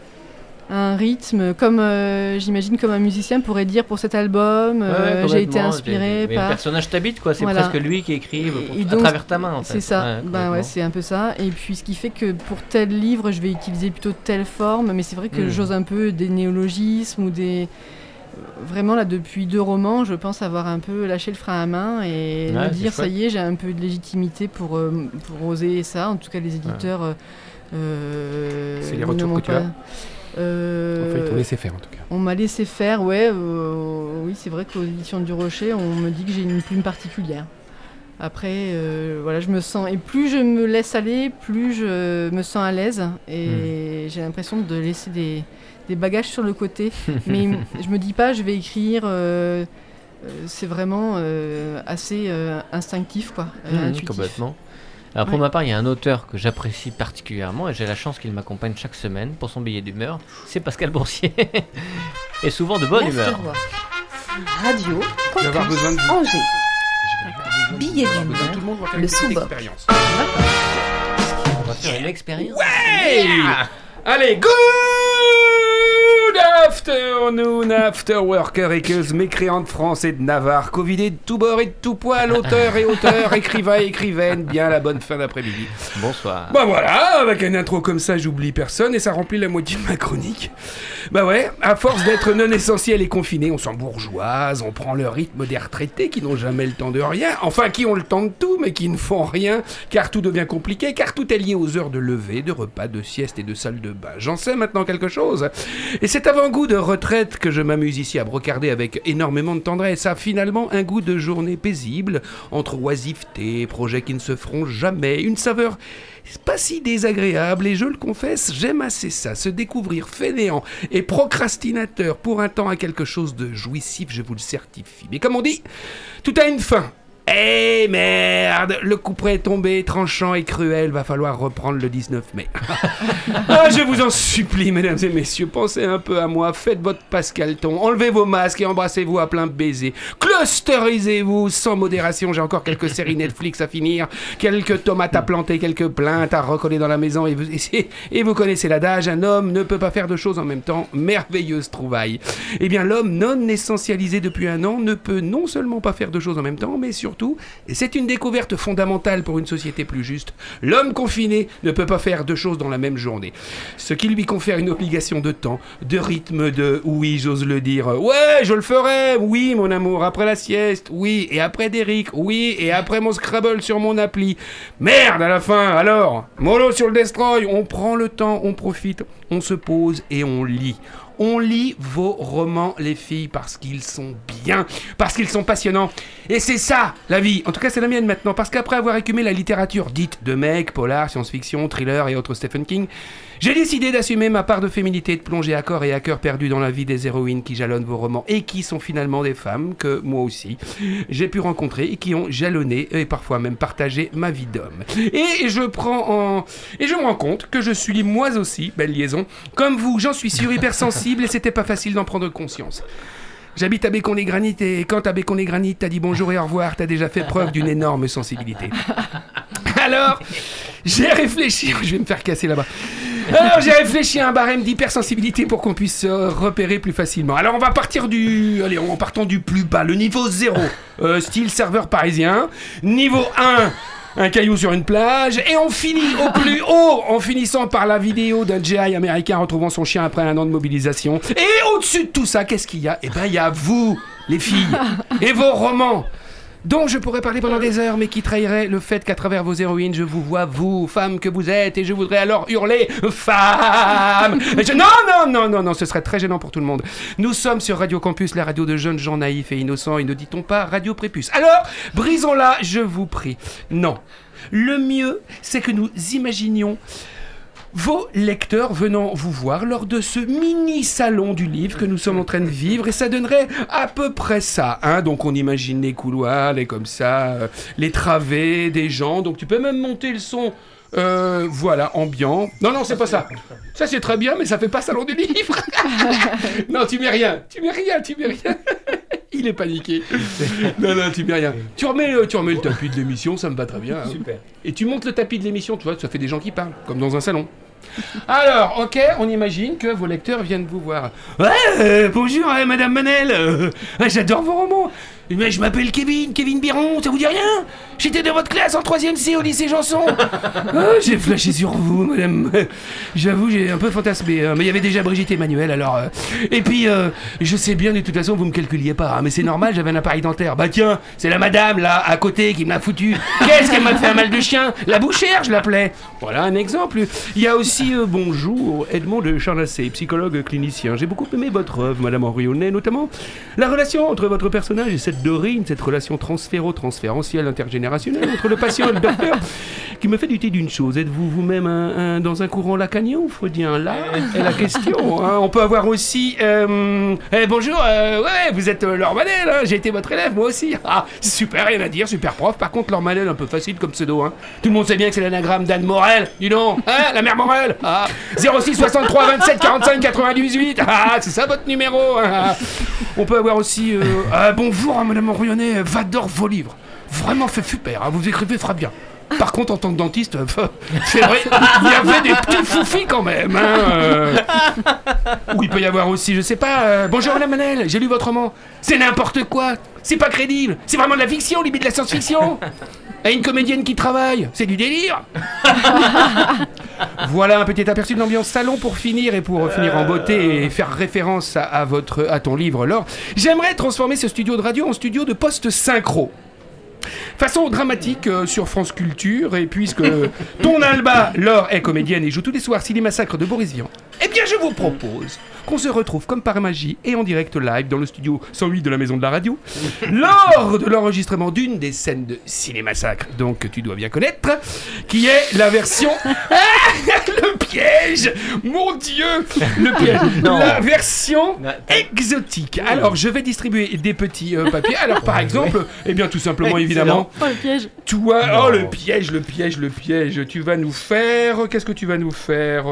un rythme, comme euh, j'imagine comme un musicien pourrait dire pour cet album, euh, ouais, j'ai été inspiré Mais par... Le personnage t'habite, quoi. C'est Voilà. presque lui qui écrit pour- à travers ta main, en fait. C'est ça, Ouais, ouais, c'est un peu ça. Et puis ce qui fait que pour tel livre, je vais utiliser plutôt telle forme, mais c'est vrai que Mm. j'ose un peu des néologismes ou des. Vraiment là, depuis deux romans, je pense avoir un peu lâché le frein à main et me dire ça y est, j'ai un peu de légitimité pour, euh, pour oser ça. En tout cas, les éditeurs. C'est les retours que tu pas- as Euh, Enfin, il faut laisser faire en tout cas. on m'a laissé faire, ouais. euh, oui, c'est vrai qu'aux éditions du Rocher, on me dit que j'ai une plume particulière. Après, euh, voilà, je me sens. Et plus je me laisse aller, plus je me sens à l'aise. Et j'ai l'impression de laisser des, des bagages sur le côté. Mais je me dis pas, je vais écrire. c'est vraiment assez instinctif, quoi. Mmh, intuitif. complètement. Alors pour Ouais. ma part, il y a un auteur que j'apprécie particulièrement et j'ai la chance qu'il m'accompagne chaque semaine pour son billet d'humeur. C'est Pascal Boursier. et souvent de bonne humeur. Radio Je vais avoir Campus besoin de vous. Angers. Billet d'humeur, tout le expérience. On va faire une expérience. Hey Allez, good afternoon, afterworker, équeuse, mécréante de France et de Navarre, covidé de tout bord et de tout poil, auteur et auteur, écrivain et écrivaine, bien la bonne fin d'après-midi. Bonsoir. Bah voilà, avec une intro comme ça, j'oublie personne et ça remplit la moitié de ma chronique. Bah ouais, à force d'être non essentiel et confiné, on s'embourgeoise, on prend le rythme des retraités qui n'ont jamais le temps de rien, enfin qui ont le temps de tout mais qui ne font rien, car tout devient compliqué, car tout est lié aux heures de lever, de repas, de sieste et de salle de bain. J'en sais maintenant quelque chose. Et cet avant-goût de retraite que je m'amuse ici à brocarder avec énormément de tendresse a finalement un goût de journée paisible, entre oisiveté, projets qui ne se feront jamais, une saveur pas si désagréable et je le confesse, j'aime assez ça, se découvrir fainéant et procrastinateur pour un temps à quelque chose de jouissif, je vous le certifie. Mais comme on dit, tout a une fin. Eh merde, le coup près est tombé, tranchant et cruel, va falloir reprendre le 19 mai. ah, je vous en supplie, mesdames et messieurs, pensez un peu à moi, faites votre Pascalton, enlevez vos masques et embrassez-vous à plein baiser. Clusterisez-vous sans modération, j'ai encore quelques séries Netflix à finir, quelques tomates à planter, quelques plaintes à recoller dans la maison, et vous, et, et vous connaissez l'adage, un homme ne peut pas faire deux choses en même temps, merveilleuse trouvaille. Eh bien, l'homme non essentialisé depuis un an ne peut non seulement pas faire deux choses en même temps, mais surtout, et c'est une découverte fondamentale pour une société plus juste, l'homme confiné ne peut pas faire deux choses dans la même journée. Ce qui lui confère une obligation de temps, de rythme, de oui, j'ose le dire, ouais, je le ferai, oui, mon amour, après la sieste, oui, et après Derrick, oui, et après mon Scrabble sur mon appli. Merde à la fin, alors, mollo sur le destroy, on prend le temps, on profite, on se pose et on lit. On lit vos romans, les filles, parce qu'ils sont bien, parce qu'ils sont passionnants. Et c'est ça, la vie. En tout cas, c'est la mienne maintenant, parce qu'après avoir écumé la littérature dite de mec, polar, science-fiction, thriller et autres Stephen King, j'ai décidé d'assumer ma part de féminité, de plonger à corps et à cœur perdu dans la vie des héroïnes qui jalonnent vos romans et qui sont finalement des femmes que moi aussi j'ai pu rencontrer et qui ont jalonné et parfois même partagé ma vie d'homme. Et je prends en et je me rends compte que je suis moi aussi, belle liaison, comme vous, j'en suis sûr hypersensible et c'était pas facile d'en prendre conscience. J'habite à Bécon-les-Granites et quand à Bécon-les-Granites t'as dit bonjour et au revoir, t'as déjà fait preuve d'une énorme sensibilité. Alors, j'ai réfléchi, je vais me faire casser là-bas. Alors j'ai réfléchi à un barème d'hypersensibilité pour qu'on puisse se repérer plus facilement. Alors on va partir du... Allez, en partant du plus bas, le niveau 0, euh, style serveur parisien. Niveau 1, un caillou sur une plage. Et on finit au plus haut, en finissant par la vidéo d'un GI américain retrouvant son chien après un an de mobilisation. Et au-dessus de tout ça, qu'est-ce qu'il y a? Eh ben il y a vous, les filles, et vos romans dont je pourrais parler pendant des heures, mais qui trahirait le fait qu'à travers vos héroïnes, je vous vois, vous, femme que vous êtes, et je voudrais alors hurler Femme je- Non, non, non, non, non, ce serait très gênant pour tout le monde. Nous sommes sur Radio Campus, la radio de jeunes gens naïfs et innocents, et ne dit-on pas Radio Prépuce. Alors, brisons-la, je vous prie. Non. Le mieux, c'est que nous imaginions vos lecteurs venant vous voir lors de ce mini salon du livre que nous sommes en train de vivre et ça donnerait à peu près ça. Hein donc on imagine les couloirs, les comme ça, euh, les travées des gens. Donc tu peux même monter le son. euh, voilà, ambiant. Non, non, c'est pas ça. Ça, c'est très bien, mais ça fait pas salon du livre. non, tu mets rien. Tu mets rien, tu mets rien. Il est paniqué. non, non, tu mets rien. Tu remets, le- tu remets le tapis de l'émission, ça me va très bien. hein. Super. Et tu montes le tapis de l'émission, tu vois, ça fait des gens qui parlent, comme dans un salon. Alors, ok, on imagine que vos lecteurs viennent vous voir. Ouais, euh, bonjour, euh, Madame Manel. euh, J'adore vos romans. Mais je m'appelle Kevin, Kevin Biron, ça vous dit rien? J'étais de votre classe en 3ème C au lycée Janson. Ah, j'ai flashé sur vous, Madame. J'avoue, j'ai un peu fantasmé, hein, mais il y avait déjà Brigitte Emmanuel, alors. euh, Et puis, euh, je sais bien, de toute façon, vous me calculiez pas, hein, mais c'est normal, j'avais un appareil dentaire. Bah tiens, c'est la madame, là, à côté, qui me l'a foutu. Qu'est-ce qu'elle m'a fait un mal de chien? La bouchère, je l'appelais. Voilà un exemple. Il y a aussi, euh, bonjour, Edmond de Charnassé, psychologue clinicien. J'ai beaucoup aimé votre œuvre, Madame Henrionnais, notamment. La relation entre votre personnage et cette Dorine, cette relation transféro-transférentielle intergénérationnelle entre le patient et le docteur, qui me fait douter d'une chose. Êtes-vous vous-même un- un- dans un courant lacanien ou freudien Là est la question. hein. On peut avoir aussi... euh, eh, bonjour, euh, ouais, vous êtes euh, Laure Manel, hein, j'ai été votre élève, moi aussi. Ah, super, rien à dire, super prof. Par contre, Laure Manel, un peu facile comme pseudo. Hein. Tout le monde sait bien que c'est l'anagramme d'Anne Morel, dis donc. Hein, la mère Morel ah, 06 63 27 45 98. Ah, c'est ça votre numéro. On peut avoir aussi... euh, ah, Madame Orionnet, j'adore vos livres. Vraiment fait super, hein, vous écrivez très bien. Par contre, en tant que dentiste, euh, c'est vrai, il y avait des petits foufis quand même. Hein, euh. Ou il peut y avoir aussi, je sais pas, euh, bonjour Madame Manel, j'ai lu votre roman. C'est n'importe quoi, c'est pas crédible, c'est vraiment de la fiction, limite de la science-fiction. Et une comédienne qui travaille, c'est du délire. voilà un petit aperçu de l'ambiance salon pour finir et pour finir en beauté et faire référence à, à votre à ton livre Laure. J'aimerais transformer ce studio de radio en studio de post synchro. Façon dramatique euh, sur France Culture, et puisque ton Alba, Laure, est comédienne et joue tous les soirs Ciné Massacre de Boris Vian, eh bien je vous propose qu'on se retrouve comme par magie et en direct live dans le studio 108 de la Maison de la Radio, lors de l'enregistrement d'une des scènes de Ciné Massacre, donc que tu dois bien connaître, qui est la version... Ah, le piège Mon Dieu Le piège Non. La version Non, exotique. Alors, je vais distribuer des petits euh, papiers. Alors, par exemple, eh bien, tout simplement, évidemment, Oh le piège toi, Non. oh le piège, le piège, le piège. Tu vas nous faire. Qu'est-ce que tu vas nous faire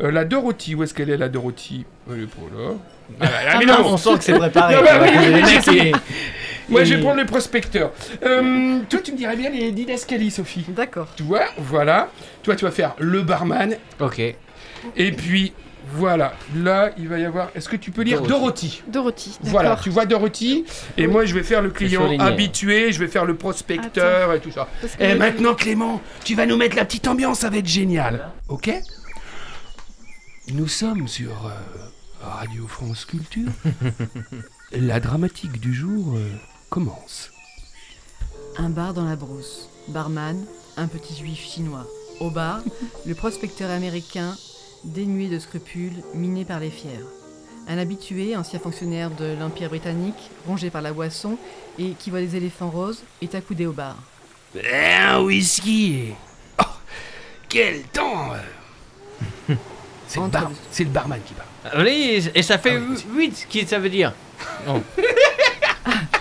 Euh, La Dorothy, où est-ce qu'elle est la Dorothy? Elle est pas là. Ah, ah, mais non, on sent que c'est préparé. Bah je Moi, je vais prendre le prospecteur. Euh, toi, tu me dirais bien les didascalies, Sophie. D'accord. Tu vois, voilà. Toi, tu vas faire le barman. Ok. Et puis, voilà. Là, il va y avoir. Est-ce que tu peux lire Dorothy? Dorothy Dorothy. Voilà, tu vois Dorothy, et moi je vais faire le client habitué, je vais faire le prospecteur et tout ça. Et maintenant Clément, tu vas nous mettre la petite ambiance, ça va être génial. Ok? Nous sommes sur euh, Radio France Culture. la dramatique du jour euh, commence. Un bar dans la brousse. Barman, un petit juif chinois. Au bar, le prospecteur américain, dénué de scrupules, miné par les fiers. Un habitué, ancien fonctionnaire de l'Empire britannique, rongé par la boisson et qui voit des éléphants roses, est accoudé au bar. Un whisky Oh, Quel temps euh. C'est le, Entre bar- le- c'est le barman qui parle. Oui, et ça fait Ah oui, 8, qui ça veut dire Non.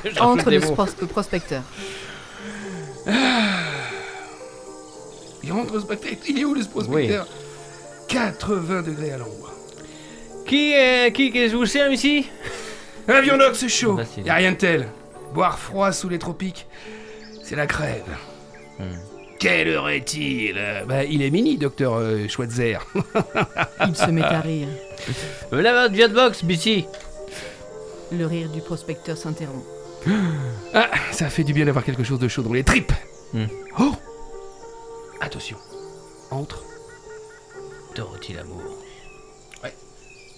J'en Entre le, mots. pros- le prospecteur. Il rentre au spectacle. Il est où le prospecteur 80 degrés à l'ombre. Qui, euh, qui, qui vous sert ici? Un Vionox chaud, Facile. y a rien de tel. Boire froid sous les tropiques, c'est la crève. Hmm. Quelle heure est-il? Euh, Bah, il est mini, docteur euh, Schweitzer. Il se met à rire. Voilà votre Vietbox, Bissy. Le rire du prospecteur s'interrompt. Ah, ça fait du bien d'avoir quelque chose de chaud dans les tripes. Hmm. Oh Attention, entre. Dorothy l'amour.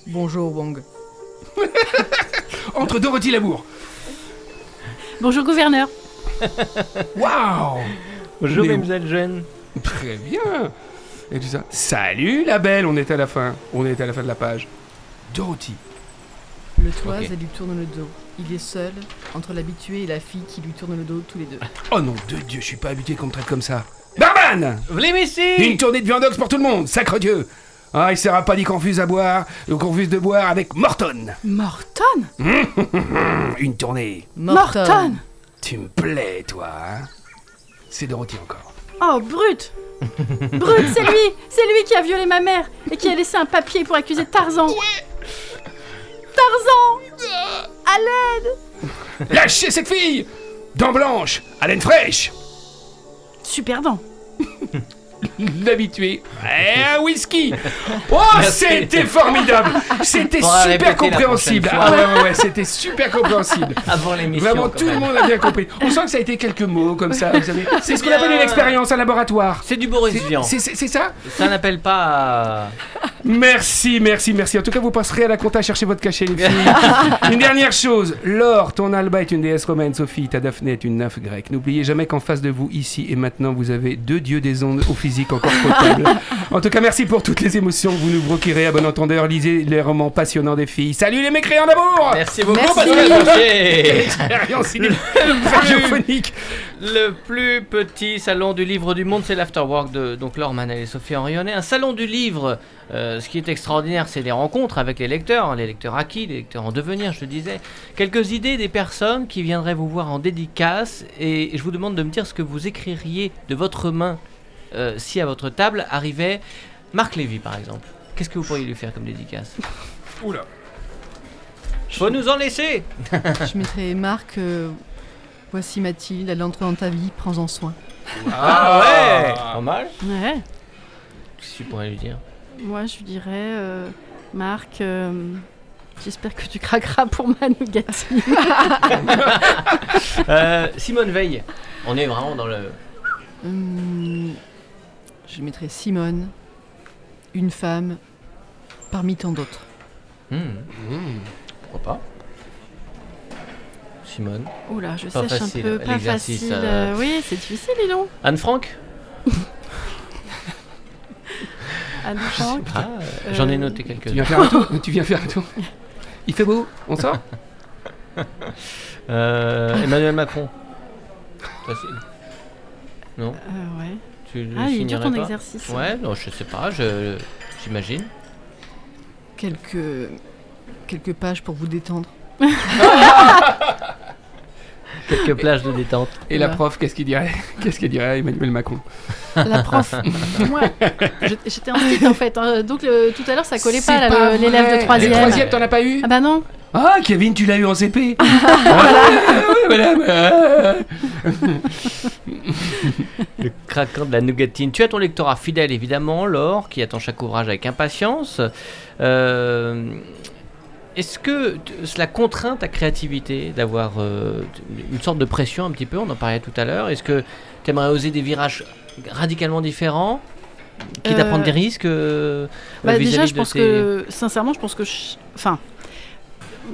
Bonjour Wong. Entre Dorothy Lamour. Bonjour gouverneur. Waouh Bonjour, Mais- mademoiselle jeune. Très bien. Et tout ça. Salut la belle, on est à la fin. On est à la fin de la page. Dorothy. Le toise Ok. lui tourne le dos. Il est seul entre l'habitué et la fille qui lui tourne le dos tous les deux. Oh non, de Dieu, je suis pas habitué qu'on me traite comme ça. Barman Venez Une ici tournée de viandox pour tout le monde, sacre Dieu Ah, il sera pas dit qu'on refuse à boire, ou qu'on refuse de boire avec Morton Morton? Une tournée Morton Tu me plais, toi, hein C'est Dorothy encore. Oh, brut! Brut, c'est lui! C'est lui qui a violé ma mère et qui a laissé un papier pour accuser Tarzan. Tarzan! À l'aide! Lâchez cette fille! Dents blanches, haleine fraîche! Super dent. L'habitué. Et un whisky Oh, c'était formidable C'était super compréhensible Ah ouais, ouais, ouais, c'était super compréhensible Avant l'émission. Vraiment, tout le monde a bien compris. On sent que ça a été quelques mots comme ça, vous savez. C'est ce qu'on appelle une expérience à laboratoire. C'est du Boris C'est- Vian. C'est ça Ça n'appelle pas. à- Merci, merci, merci. En tout cas, vous passerez à la compta chercher votre cachet, les filles. une dernière chose. Laure, ton Alba est une déesse romaine. Sophie, ta Daphné est une nymphe grecque. N'oubliez jamais qu'en face de vous, ici et maintenant, vous avez deux dieux des ondes au physique encore potable. en tout cas, merci pour toutes les émotions que vous nous procurez. À bon entendeur, lisez les romans passionnants des filles. Salut les mécréants d'amour Merci beaucoup, Merci. Pascal Rocher. Expérience radiophonique. Le plus petit salon du livre du monde, c'est l'Afterwork de donc Laure Manel et Sophie Henrionnet. Un salon du livre, euh, ce qui est extraordinaire, c'est les rencontres avec les lecteurs, les lecteurs acquis, les lecteurs en devenir, je te disais. Quelques idées des personnes qui viendraient vous voir en dédicace et je vous demande de me dire ce que vous écririez de votre main euh, si à votre table arrivait Marc Lévy, par exemple. Qu'est-ce que vous pourriez lui faire comme dédicace? Oula. Faut nous en laisser Je mettrais Marc, euh, voici Mathilde, elle entre dans ta vie, prends-en soin. Ah ouais Pas mal Ouais. Qu'est-ce que tu pourrais lui dire? Moi, je dirais, euh, Marc, euh, j'espère que tu craqueras pour ma Nougatine. Euh, Simone Veil. On est vraiment dans le. Hum, je mettrais Simone, une femme, parmi tant d'autres. Hmm, Mmh. pourquoi pas? Simone. Oula, je Pas sèche facile, un peu. Pas facile. euh. euh, oui, c'est difficile, dis donc. Anne Frank Anne Frank. Ah, J'en ai Euh, noté Tu quelques-uns. viens faire un tour Tu viens faire un tour Il fait beau On sort Euh, Emmanuel Macron. Facile. Non Euh, ouais. Tu le Ah, il est dur ton pas exercice. Ouais, non, je sais pas, je j'imagine. Quelques, quelques pages pour vous détendre. Quelques plages de détente. Et la Voilà. prof, qu'est-ce qu'il dirait Qu'est-ce qu'il dirait à Emmanuel Macron La prof. Moi, j'étais en site en fait. hein, donc le- tout à l'heure, ça collait pas, l'élève de troisième. Les troisième, t'en as pas eu Ah bah non. Ah, Kevin, tu l'as eu en CP Ouais, madame euh. Le craquant de la nougatine. Tu as ton lectorat fidèle, évidemment, Laure, qui attend chaque ouvrage avec impatience. Euh, Est-ce que cela contraint ta créativité d'avoir euh, une sorte de pression un petit peu On en parlait tout à l'heure. Est-ce que tu aimerais oser des virages radicalement différents Quitte à Euh, prendre des risques euh, Bah, déjà, je pense tes- que, sincèrement, je pense que. je- Enfin.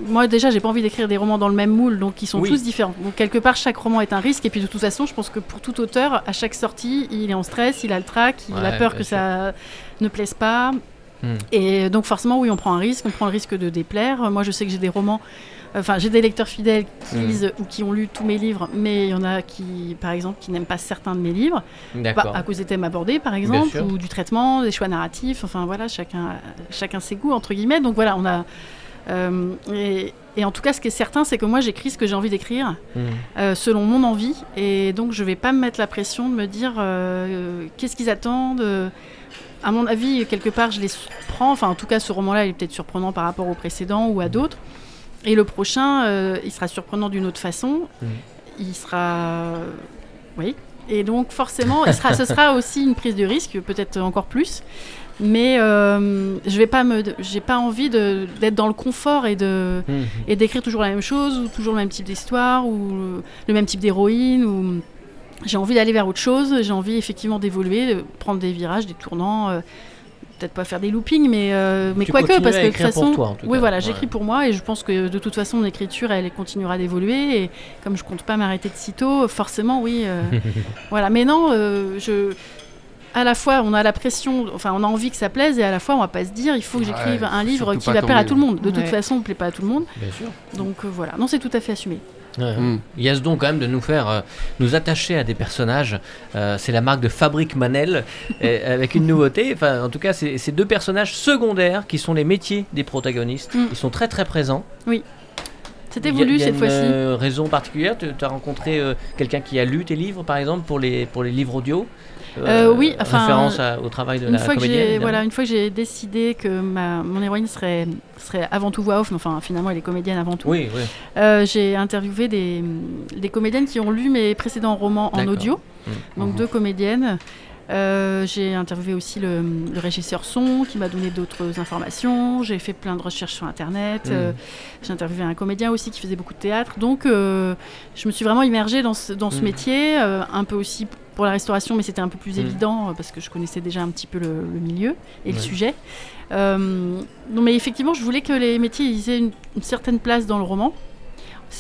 Moi, déjà, j'ai pas envie d'écrire des romans dans le même moule, donc ils sont Oui. tous différents. Donc, quelque part, chaque roman est un risque, et puis de toute façon, je pense que pour tout auteur, à chaque sortie, il est en stress, il a le trac, il a peur que sûr. ça ne plaise pas. Hmm. Et donc, forcément, oui, on prend un risque, on prend le risque de déplaire. Moi, je sais que j'ai des romans. Enfin, j'ai des lecteurs fidèles qui Hmm. lisent ou qui ont lu tous mes livres, mais il y en a qui, par exemple, qui n'aiment pas certains de mes livres. Bah, à cause des thèmes abordés, par exemple, ou du traitement, des choix narratifs. Enfin voilà, chacun, chacun ses goûts entre guillemets. Donc voilà, on a. euh, et, et en tout cas, ce qui est certain, c'est que moi, j'écris ce que j'ai envie d'écrire, Hmm. euh, selon mon envie. Et donc, je vais pas me mettre la pression de me dire euh, qu'est-ce qu'ils attendent. À mon avis, quelque part, je les surprends. Enfin, en tout cas, ce roman-là, il est peut-être surprenant par rapport au précédent ou à d'autres. Et le prochain, euh, il sera surprenant d'une autre façon. Mhm. Il sera. Oui. Et donc, forcément, il sera, ce sera aussi une prise de risque, peut-être encore plus. Mais euh, je vais pas me, j'ai pas envie d'être dans le confort et de Hmm. et d'écrire toujours la même chose ou toujours le même type d'histoire ou le, le même type d'héroïne ou j'ai envie d'aller vers autre chose. J'ai envie effectivement d'évoluer, de prendre des virages, des tournants. euh, Peut-être pas faire des loopings, mais euh, mais quoique parce que de toute façon, toi, en tout oui cas. voilà, Ouais. j'écris pour moi et je pense que de toute façon mon écriture elle continuera d'évoluer et comme je compte pas m'arrêter de sitôt, forcément oui, euh, voilà. Mais non, euh, je à la fois on a la pression, enfin on a envie que ça plaise et à la fois on va pas se dire il faut que j'écrive Ouais, un livre qui va plaire à tout le monde. De toute façon on plaît pas à tout le monde, Bien sûr. donc euh, voilà. Non c'est tout à fait assumé. Ouais. Hmm. Il y a ce don quand même de nous faire euh, nous attacher à des personnages. Euh, c'est la marque de Fabrique Manel et avec une nouveauté. Enfin, en tout cas, c'est ces deux personnages secondaires qui sont les métiers des protagonistes. Mm. Ils sont très très présents. Oui. C'était voulu il y a cette une, fois-ci. euh, raison particulière Tu as rencontré euh, quelqu'un qui a lu tes livres, par exemple, pour les, pour les livres audio? Euh, oui, enfin, Référence à- au travail de Une la fois, que comédienne. j'ai, évidemment. voilà, une fois que j'ai décidé que ma, mon héroïne serait, serait avant tout voix off, mais enfin finalement elle est comédienne avant tout, Oui, oui. euh, j'ai interviewé des, des comédiennes qui ont lu mes précédents romans en audio, Mm. donc Mhm. deux comédiennes. Euh, j'ai interviewé aussi le, le régisseur son qui m'a donné d'autres informations. J'ai fait plein de recherches sur internet. Mm. Euh, j'ai interviewé un comédien aussi qui faisait beaucoup de théâtre. Donc euh, je me suis vraiment immergée dans ce, dans ce métier, euh, un peu aussi pour la restauration, mais c'était un peu plus Mm. évident euh, parce que je connaissais déjà un petit peu le, le milieu et Ouais. le sujet. Euh, non, mais effectivement, je voulais que les métiers ils aient une, une certaine place dans le roman.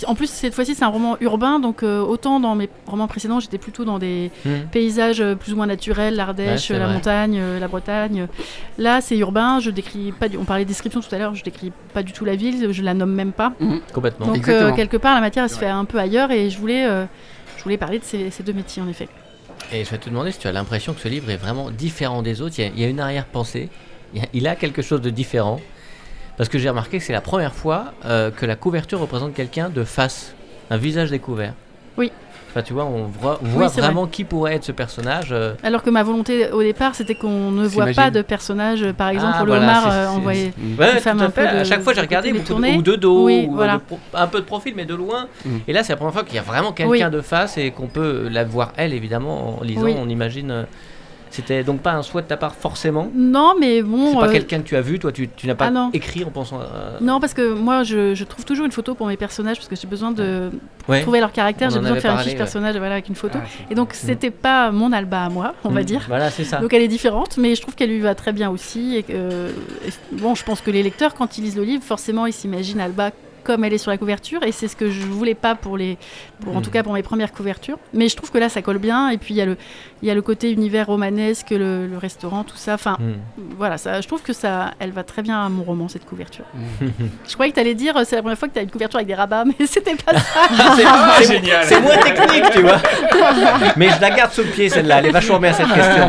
En plus, cette fois-ci, c'est un roman urbain, donc euh, autant dans mes romans précédents, j'étais plutôt dans des Mm. paysages euh, plus ou moins naturels, l'Ardèche, la vrai. montagne, euh, la Bretagne. Là, c'est urbain. Je décris pas. Du... On parlait de description tout à l'heure. Je décris pas du tout la ville. Je la nomme même pas. Complètement. Donc euh, quelque part, la matière, elle se fait un peu ailleurs, et je voulais, euh, je voulais parler de ces, ces deux métiers en effet. Et je vais te demander si tu as l'impression que ce livre est vraiment différent des autres. Il y a, une arrière-pensée. Il, y a- il a quelque chose de différent. Parce que j'ai remarqué que c'est la première fois euh, que la couverture représente quelqu'un de face, un visage découvert. Oui. Enfin, tu vois, on voit, on voit c'est vraiment qui pourrait être ce personnage. euh, Alors que ma volonté au départ, c'était qu'on ne voit pas de personnage. Par exemple, Ah, pour le homard, euh. Mm. Ouais, tout à fait. de- à chaque fois, j'ai regardé beaucoup de, ou de dos, Oui, ou voilà. de pro- un peu de profil, mais de loin. Mm. Et là, c'est la première fois qu'il y a vraiment quelqu'un Oui. de face et qu'on peut la voir elle, évidemment, en lisant. On imagine. C'était donc pas un souhait de ta part forcément. Non, mais bon. C'est pas euh, quelqu'un que tu as vu, toi, tu, tu n'as pas Ah non. écrit en pensant. à- Non, parce que moi, je, je trouve toujours une photo pour mes personnages parce que j'ai besoin de Ouais. trouver leur caractère. J'ai besoin de faire un fiche ouais. personnage voilà, avec une photo. Ah, Et donc, c'était pas mon alba à moi, on va Mm. dire. Voilà, c'est ça. Donc elle est différente, mais je trouve qu'elle lui va très bien aussi. Et euh, et- bon, je pense que les lecteurs, quand ils lisent le livre, forcément, ils s'imaginent Alba comme elle est sur la couverture, et c'est ce que je voulais pas pour les, pour, en Mm. tout cas pour mes premières couvertures. Mais je trouve que là, ça colle bien. Et puis il y a le, il y a le côté univers romanesque, le, le restaurant, tout ça. Enfin, Mm. voilà, ça, je trouve que ça, elle va très bien à mon roman cette couverture. Mm. Je croyais que tu allais dire, c'est la première fois que tu as une couverture avec des rabats, mais c'était pas ça. C'est Ah, c'est- génial. c'est moins technique, tu vois. Mais je la garde sous le pied, celle-là. Elle est vachement bien cette question.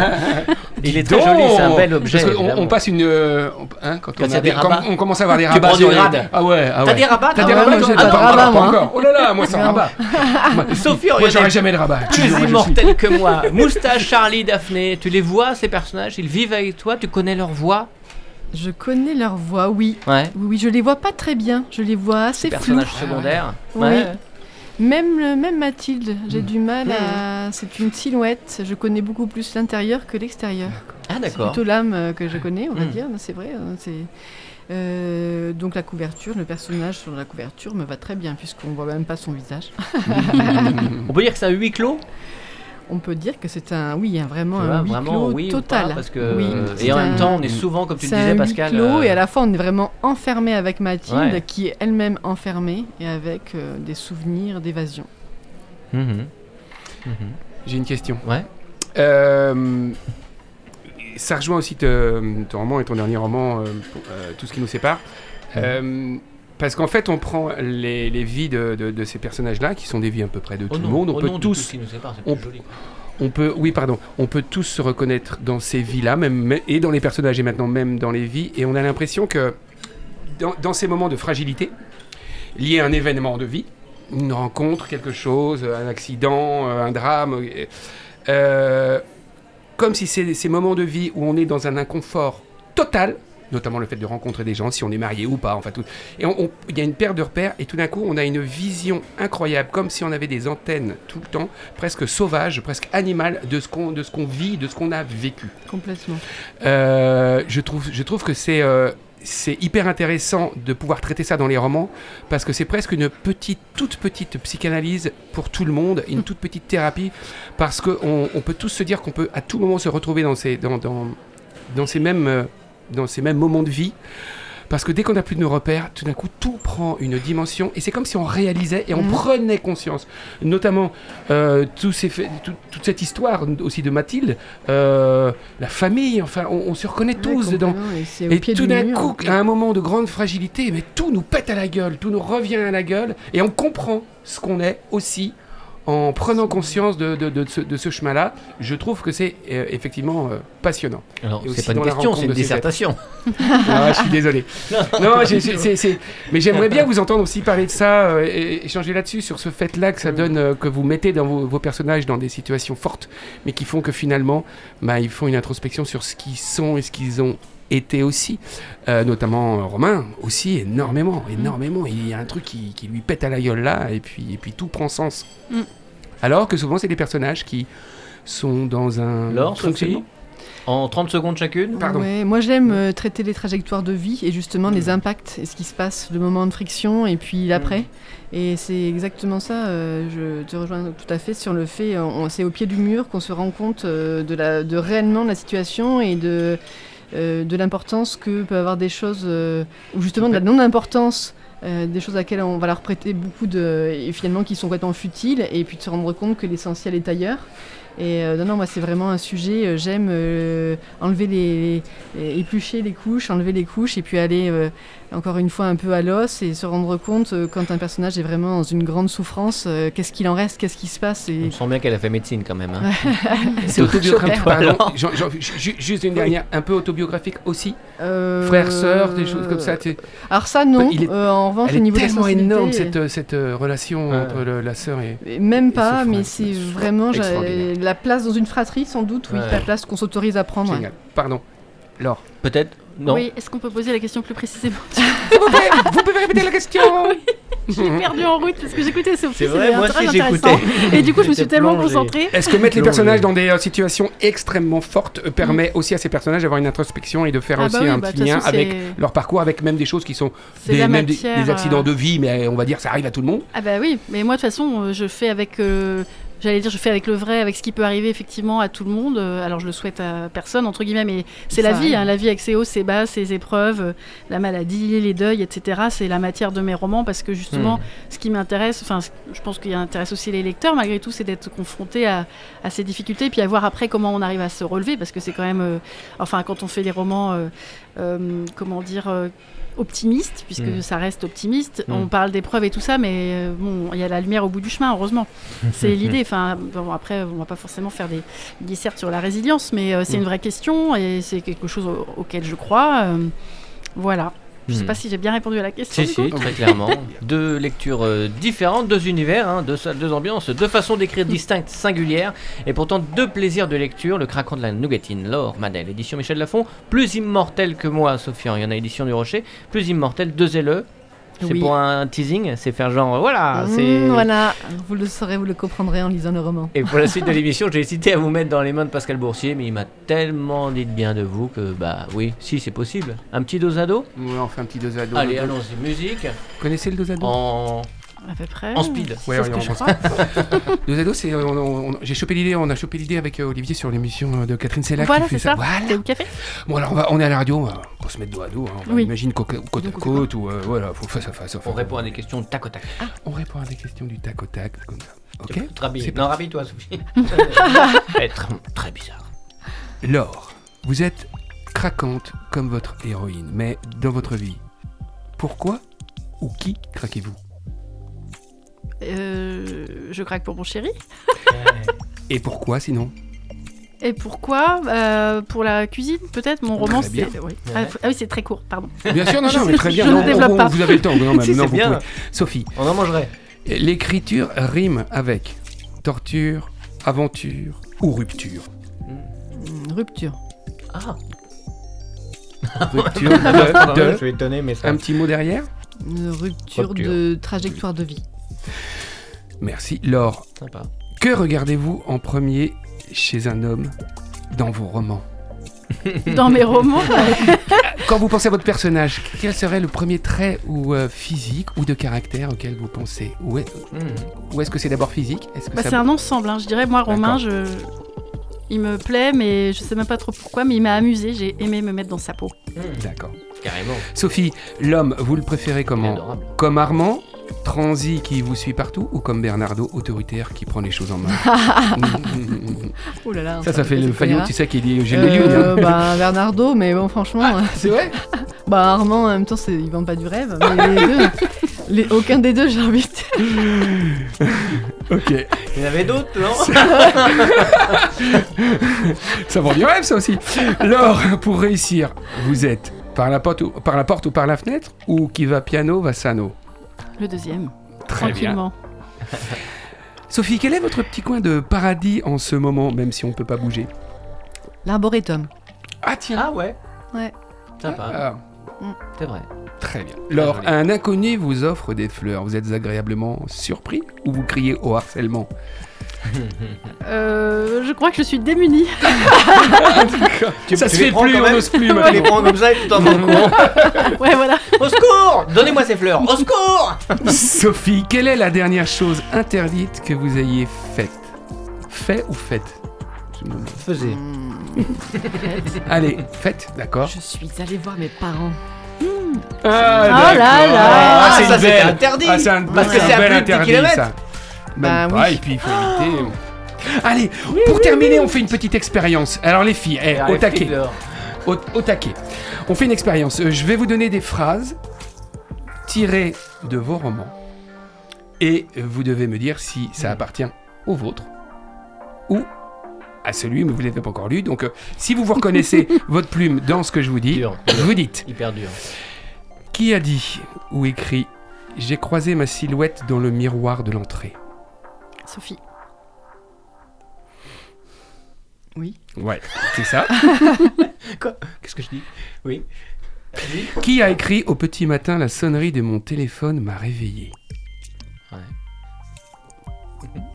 Il est très joli, c'est un bel objet. On, passe une. euh, on- hein, quand, Quand on, a des quand rabats. on commence à avoir des Tu rabats. prends sur du rad. Ah ouais, ah T'as ouais. des rabats T'as toi des Ah rabats moi, j'ai Ah, pas de moi. encore. Oh là là, moi sans rabat. Sophie Moi j'aurais jamais de rabat. Tu plus immortel que moi. Moustache, Charlie, Daphné. Tu les vois, ces personnages Ils vivent avec toi Tu connais leur voix? Je connais leur voix, oui. Ouais. Oui, oui, je les vois pas très bien. Je les vois assez flous. personnages secondaires. Oui. Ouais. Même, le- même Mathilde, j'ai Mm. du mal à. C'est une silhouette. Je connais beaucoup plus l'intérieur que l'extérieur. Ah, C'est d'accord. plutôt l'âme euh, que je connais, on va dire. C'est vrai. hein, C'est. Euh, donc la couverture, le personnage sur la couverture me va très bien puisqu'on voit même pas son visage. On peut dire que c'est un huis clos? On peut dire que c'est un, oui, un, vraiment vois, un huis vraiment, clos oui ou total. pas, parce que, Oui, et en un- même temps, on est souvent, comme tu le C'est disais, un huis Pascal. clos euh, et à la fois on est vraiment enfermé avec Mathilde Ouais. qui est elle-même enfermée et avec euh, des souvenirs d'évasion. mhm. Mhm. J'ai une question. Ouais. Euh, ça rejoint aussi te- ton roman et ton dernier roman, euh, euh, Tout ce qui nous sépare. Euh, parce qu'en fait, on prend les, les vies de, de- de ces personnages-là, qui sont des vies à peu près de tout le monde. On oh peut non, tous, nous sépare, on- plus joli. on peut, oui, pardon, on peut tous se reconnaître dans ces vies-là, même et dans les personnages et maintenant même dans les vies. Et on a l'impression que dans, dans ces moments de fragilité, liés à un événement de vie, une rencontre, quelque chose, un accident, un drame, euh, comme si c'est ces moments de vie où on est dans un inconfort total, notamment le fait de rencontrer des gens, si on est marié ou pas, enfin tout. Et il y a une paire de repères, et tout d'un coup, on a une vision incroyable, comme si on avait des antennes tout le temps, presque sauvages, presque animales, de ce qu'on de ce qu'on vit, de ce qu'on a vécu. Complètement. Euh, je, trouve, je trouve que c'est euh, c'est hyper intéressant de pouvoir traiter ça dans les romans parce que c'est presque une petite, toute petite psychanalyse pour tout le monde, une toute petite thérapie parce qu'on on peut tous se dire qu'on peut à tout moment se retrouver dans ces, euh, dans ces mêmes moments de vie. Parce que dès qu'on n'a plus de nos repères, tout d'un coup, tout prend une dimension et c'est comme si on réalisait et on Mhm. prenait conscience. Notamment, euh, ces faits- tout- toute cette histoire aussi de Mathilde, euh, la famille, enfin, on, on se reconnaît tous dedans. Et, tout du d'un coup, à un moment de grande fragilité, mais tout nous pète à la gueule, tout nous revient à la gueule, et on comprend ce qu'on est aussi en prenant conscience de, de- de ce, de ce chemin-là, je trouve que c'est euh, effectivement euh, passionnant. Alors, c'est pas une question, c'est une dissertation. Ah, je suis désolé. Non, mais j'aimerais bien vous entendre aussi parler de ça euh, et échanger là-dessus, sur ce fait-là que ça donne, euh, que vous mettez dans vos, vos personnages dans des situations fortes, mais qui font que finalement, bah, ils font une introspection sur ce qu'ils sont et ce qu'ils ont été aussi. Euh, notamment euh, Romain, aussi, énormément, énormément. Il y a un truc qui, qui lui pète à la gueule là, et puis, et puis tout prend sens. Mm. Alors que souvent, c'est des personnages qui sont dans un Laure, Sophie fonctionnement. En 30 secondes chacune Pardon. Ouais, moi j'aime euh, traiter les trajectoires de vie et justement les Mm. impacts et ce qui se passe, le moment de friction et puis l'après. Et c'est exactement ça, euh, je te rejoins tout à fait sur le fait, on- c'est au pied du mur qu'on se rend compte euh, de, la, de réellement la situation et de, de l'importance que peuvent avoir des choses, euh, ou justement de la non-importance. euh, des choses à laquelle on va leur prêter beaucoup de. et finalement qui sont complètement futiles, et puis de se rendre compte que l'essentiel est ailleurs. Et euh, non, non, moi c'est vraiment un sujet, euh, j'aime euh, enlever les, éplucher les couches, enlever les couches et puis aller euh, encore une fois un peu à l'os et se rendre compte euh, quand un personnage est vraiment dans une grande souffrance, euh, qu'est-ce qu'il en reste, qu'est-ce qui se passe. Et... On sent bien qu'elle a fait médecine quand même. hein. C'est autobiographique. Juste une dernière, un peu autobiographique aussi. Euh, Frères, sœurs, des choses comme ça. Alors ça non, Il est- Euh, en revanche Elle au est niveau de la tellement énorme cette, cette euh, relation entre le- la sœur et. Et Même pas, mais c'est vraiment la place dans une fratrie sans doute, oui, Ouais. la place qu'on s'autorise à prendre. ouais. Génial. Pardon. Laure. Peut-être Non Oui, est-ce qu'on peut poser la question plus précisément Vous pouvez répéter la question J'ai perdu en route parce que j'écoutais Sophie. C'est vrai, c'était moi aussi intéressant. j'écoutais. Et du coup, je me suis tellement plongé. concentrée. Est-ce que mettre les personnages dans des euh, situations extrêmement fortes euh, permet aussi à ces personnages d'avoir une introspection et de faire Ah aussi bah oui, un bah, petit lien façon, avec leur parcours, avec même des choses qui sont des, la même des- matière. des accidents euh, de vie, mais on va dire ça arrive à tout le monde. Ah bah oui, mais moi de toute façon, je fais avec, euh, j'allais dire, je fais avec le vrai, avec ce qui peut arriver effectivement à tout le monde. Euh, Alors je le souhaite à personne entre guillemets, mais c'est la vie, hein, la vie avec ses hauts, ses bas, ses épreuves, euh, la maladie, les deuils, etc. C'est la matière de mes romans parce que justement, Hmm. ce qui m'intéresse, enfin, je pense qu'il intéresse aussi les lecteurs malgré tout, c'est d'être confronté à, à ces difficultés, puis à voir après comment on arrive à se relever, parce que c'est quand même, euh, enfin, quand on fait des romans, euh, euh, comment dire. Optimiste puisque Mm. ça reste optimiste Mm. on parle d'épreuves et tout ça mais euh, bon il y a la lumière au bout du chemin heureusement c'est l'idée enfin bon, après on va pas forcément faire des dissertes sur la résilience mais euh, c'est Mm. une vraie question et c'est quelque chose au- auquel je crois euh, voilà je sais Hmm. pas si j'ai bien répondu à la question Si, si, très clairement. deux lectures euh, différentes, deux univers, hein, deux salles, deux ambiances, deux façons d'écrire distinctes, singulières, et pourtant deux plaisirs de lecture. Le craquant de la nougatine, Laure Madel, édition Michel Lafon, plus immortel que moi, Sophie, il y en a édition du Rocher, plus immortel, deux LE. C'est Oui. pour un teasing, c'est faire genre, voilà, Mmh, c'est... voilà, vous le saurez, vous le comprendrez en lisant le roman. Et pour la suite de l'émission, j'ai hésité à vous mettre dans les mains de Pascal Boursier, mais il m'a tellement dit de bien de vous que, bah oui, si c'est possible. Un petit dos à dos? Ouais, on fait un petit dos à dos. Allez, allons-y, musique, Vous connaissez le dos à dos? En, à peu près en speed. Ouais, on- que on je pense- crois Dos à dos, c'est. J'ai chopé l'idée, on a chopé l'idée avec euh, Olivier sur l'émission euh, de Catherine Sellac voilà qui fait c'est ça Voilà. au café Bon, alors on, va- on est à la radio, on va, on va se mettre dos à dos. hein, on Oui. imagine côte, à côte ou euh, voilà, faut face à face. enfin, On répond à des questions tac au tac. on répond à des questions du tac au tac, comme ça. Ok Non, rhabille-toi, Sophie. Être très bizarre. Laure, vous êtes craquante comme votre héroïne, mais dans votre vie, pourquoi ou qui craquez-vous? Euh, je craque pour mon chéri Et pourquoi sinon? Et pourquoi? Euh, Pour la cuisine, peut-être Mon roman, Très bien. c'est. oui. Ah, ah oui, c'est très court, pardon. Bien sûr, non, Je non, mais très je bien. ne non, développe on- pas. Vous avez le temps, non, même, Si, non, vous bien. pouvez. Sophie, On en mangerait. l'écriture rime avec torture, aventure ou rupture Mmh, Rupture. Ah, Rupture de, de- Je suis étonné, mais ça. Un petit mot derrière? Une rupture, Rupture. de trajectoire de vie. Merci. Laure, Sympa. que regardez-vous en premier chez un homme dans vos romans Dans mes romans, Quand vous pensez à votre personnage, quel serait le premier trait ou euh, physique ou de caractère auquel vous pensez? Ou est- Hmm. ou est-ce que c'est d'abord physique? Est-ce que bah, ça- c'est un ensemble. hein. Je dirais, moi, Romain, je... il me plaît, mais je sais même pas trop pourquoi, mais il m'a amusé. J'ai aimé me mettre dans sa peau. Hmm. D'accord. Carrément. Sophie, l'homme, vous le préférez comment? Adorable. Comme Armand, transi qui vous suit partout, ou comme Bernardo, autoritaire qui prend les choses en main Oh là là. Ça, ça fait le faillot, tu sais, qui dit j'ai Euh, les lunes. bah, Bernardo, mais bon, franchement, euh, C'est vrai bah, Armand, en même temps, c'est- il vend pas du rêve. Mais les deux, Les, aucun des deux, j'ai envie de dire. Ok. Il y en avait d'autres, non Ça vend du rêve, ça aussi. Laure, pour réussir, vous êtes par la porte ou par la, porte ou par la fenêtre ou qui va piano va sano? Le deuxième. Très bien. Tranquillement. Sophie, quel est votre petit coin de paradis en ce moment, même si on peut pas bouger? L'arboretum. Ah tiens. Ah ouais? Ouais. Sympa, Ah, c'est vrai. très bien. Laure, joli. un inconnu vous offre des fleurs. Vous êtes agréablement surpris ou vous criez au harcèlement? Euh, je crois que je suis démunie. Tu- Ça tu se fait plus, on n'ose plus Tu les prends comme ça et tu t'en vas au courant. ouais, voilà. Au secours Donnez-moi ces fleurs Au secours Sophie, quelle est la dernière chose interdite que vous ayez faite? Fait ou faite? Faisez. Allez, faites, d'accord? Je suis allée voir mes parents. Ah, Oh là là. Ah, Ah, c'est ça, une c'était belle. interdit. Ah, un, Parce que c'est à plus de 10 interdit, ça. Bah Même pas, oui. et puis il faut éviter. Allez, pour terminer, on fait une petite expérience. Alors les filles, eh, au taquet, au, au taquet. On fait une expérience. Euh, Je vais vous donner des phrases tirées de vos romans. Et vous devez me dire si ça appartient au vôtre ou à celui, mais vous ne l'avez pas encore lu. Donc, euh, si vous vous reconnaissez votre plume dans ce que je vous dis, Dur. vous dites Hyper dur. Qui a dit ou écrit J'ai croisé ma silhouette dans le miroir de l'entrée Sophie. Oui. Ouais, c'est ça. Qu'est-ce que je dis? Oui. Qui a écrit Au petit matin, la sonnerie de mon téléphone m'a réveillé?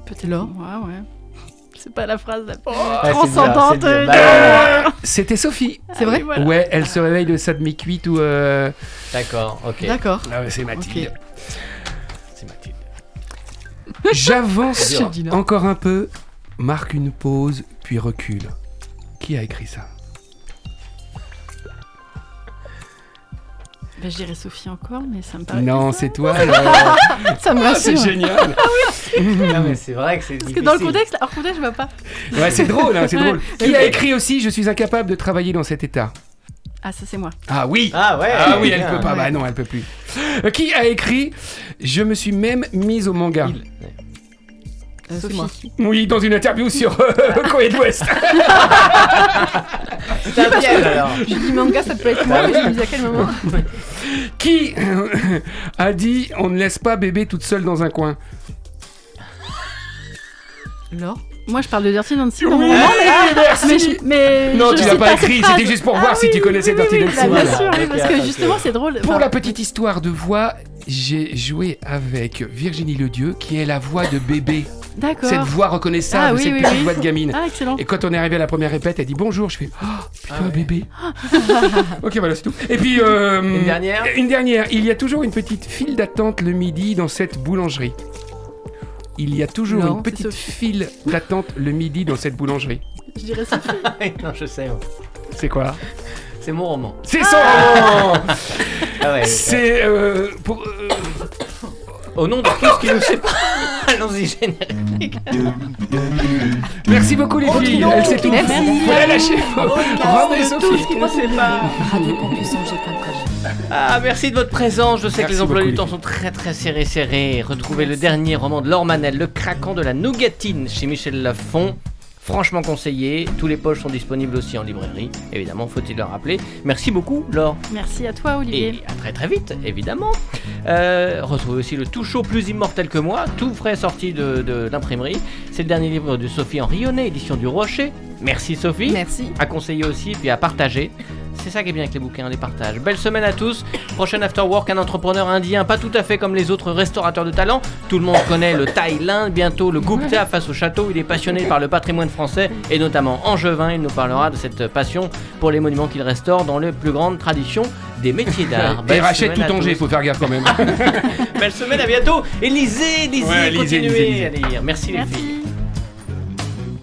Peut-être Laure moi, ouais. C'est pas la phrase la plus Ouais, c'est transcendante. Bah, C'était Sophie. C'est vrai oui, voilà. Ouais, elle se réveille de sa demi-cuite ou. euh, D'accord, ok. D'accord. Ah ouais, c'est Mathilde. C'est Mathilde. J'avance C'est encore un peu, marque une pause, puis recule. Qui a écrit ça? Bah, je dirais Sophie encore, mais ça me paraît. Non, c'est toi. alors. Ça me Ah, c'est rassure. génial. Non, mais c'est vrai que c'est Parce difficile. que dans le contexte, hors contexte, je vois pas. Ouais, c'est drôle, hein, c'est drôle. Qui a écrit aussi Je suis incapable de travailler dans cet état? Ah, ça c'est moi. Ah oui Ah ouais Ah oui, elle bien. peut pas. Bah non, elle peut plus. Euh, qui a écrit Je me suis même mise au manga? Il. Euh, c'est Sophie. moi. Oui, dans une interview sur euh, Corée de l'Ouest. C'est un piège alors. Je dis manga, ça peut être moi, mais je me dis à quel moment qui euh, a dit On ne laisse pas bébé toute seule dans un coin Laure? Moi, je parle de Dirty Nancy dans mon Oui, roman, mais, merci. mais, je- mais Non, je tu l'as pas écrit, c'était juste pour Ah voir si oui, tu connaissais oui, Dirty oui, Nancy. bah, Voilà. Bien sûr, parce que justement, c'est drôle. Pour Enfin, la petite histoire de voix, j'ai joué avec Virginie Ledieu, qui est la voix de bébé. D'accord. Cette voix reconnaissable, Ah oui, cette oui, petite oui. voix de gamine. Ah, excellent. Et quand on est arrivé à la première répète, elle dit bonjour. Je fais oh putain Ah ouais. bébé. ok voilà c'est tout. Et puis euh, Une dernière Une dernière. Il y a toujours une petite file d'attente le midi dans cette boulangerie. Il y a toujours Non, une petite Sophie. file d'attente le midi dans cette boulangerie. Je dirais Sophie. non, je sais. ouais. C'est quoi? C'est mon roman. C'est son roman Ah ouais. C'est euh, pour. euh, Au nom de tout ce qui nous sépare. Allons-y, générique. Merci beaucoup les filles. Elle s'est tout. Merci. La lâcher. Rendez de tout Sophie. ce qui nous sépare. Ah, merci de votre présence. Je sais que les emplois beaucoup, du temps sont très très serrés serrés. Retrouvez le dernier roman de Laure Manel, Le craquant de la nougatine, chez Michel Lafon. Franchement conseillé. Tous les poches sont disponibles aussi en librairie. Évidemment, faut-il le rappeler. Merci beaucoup, Laure. Merci à toi, Olivier. Et à très très vite, évidemment. Euh, retrouvez aussi le tout chaud plus immortel que moi, tout frais sorti de, de l'imprimerie. C'est le dernier livre de Sophie Henrionnet, édition du Rocher. Merci Sophie. Merci. À conseiller aussi, puis à partager. C'est ça qui est bien avec les bouquins, les partages. Belle semaine à tous. Prochain After Work, un entrepreneur indien, pas tout à fait comme les autres restaurateurs de talent. Tout le monde connaît le Thaïlande, bientôt le Gupta face au château. Il est passionné par le patrimoine français et notamment angevin. Il nous parlera de cette passion pour les monuments qu'il restaure dans les plus grandes traditions des métiers d'art. Et Belle rachète semaine tout à Angers, tous. faut faire gaffe quand même. Belle semaine, à bientôt. Et lisez, lisez, Ouais, continuez lisez, lisez. à lire. Merci les filles.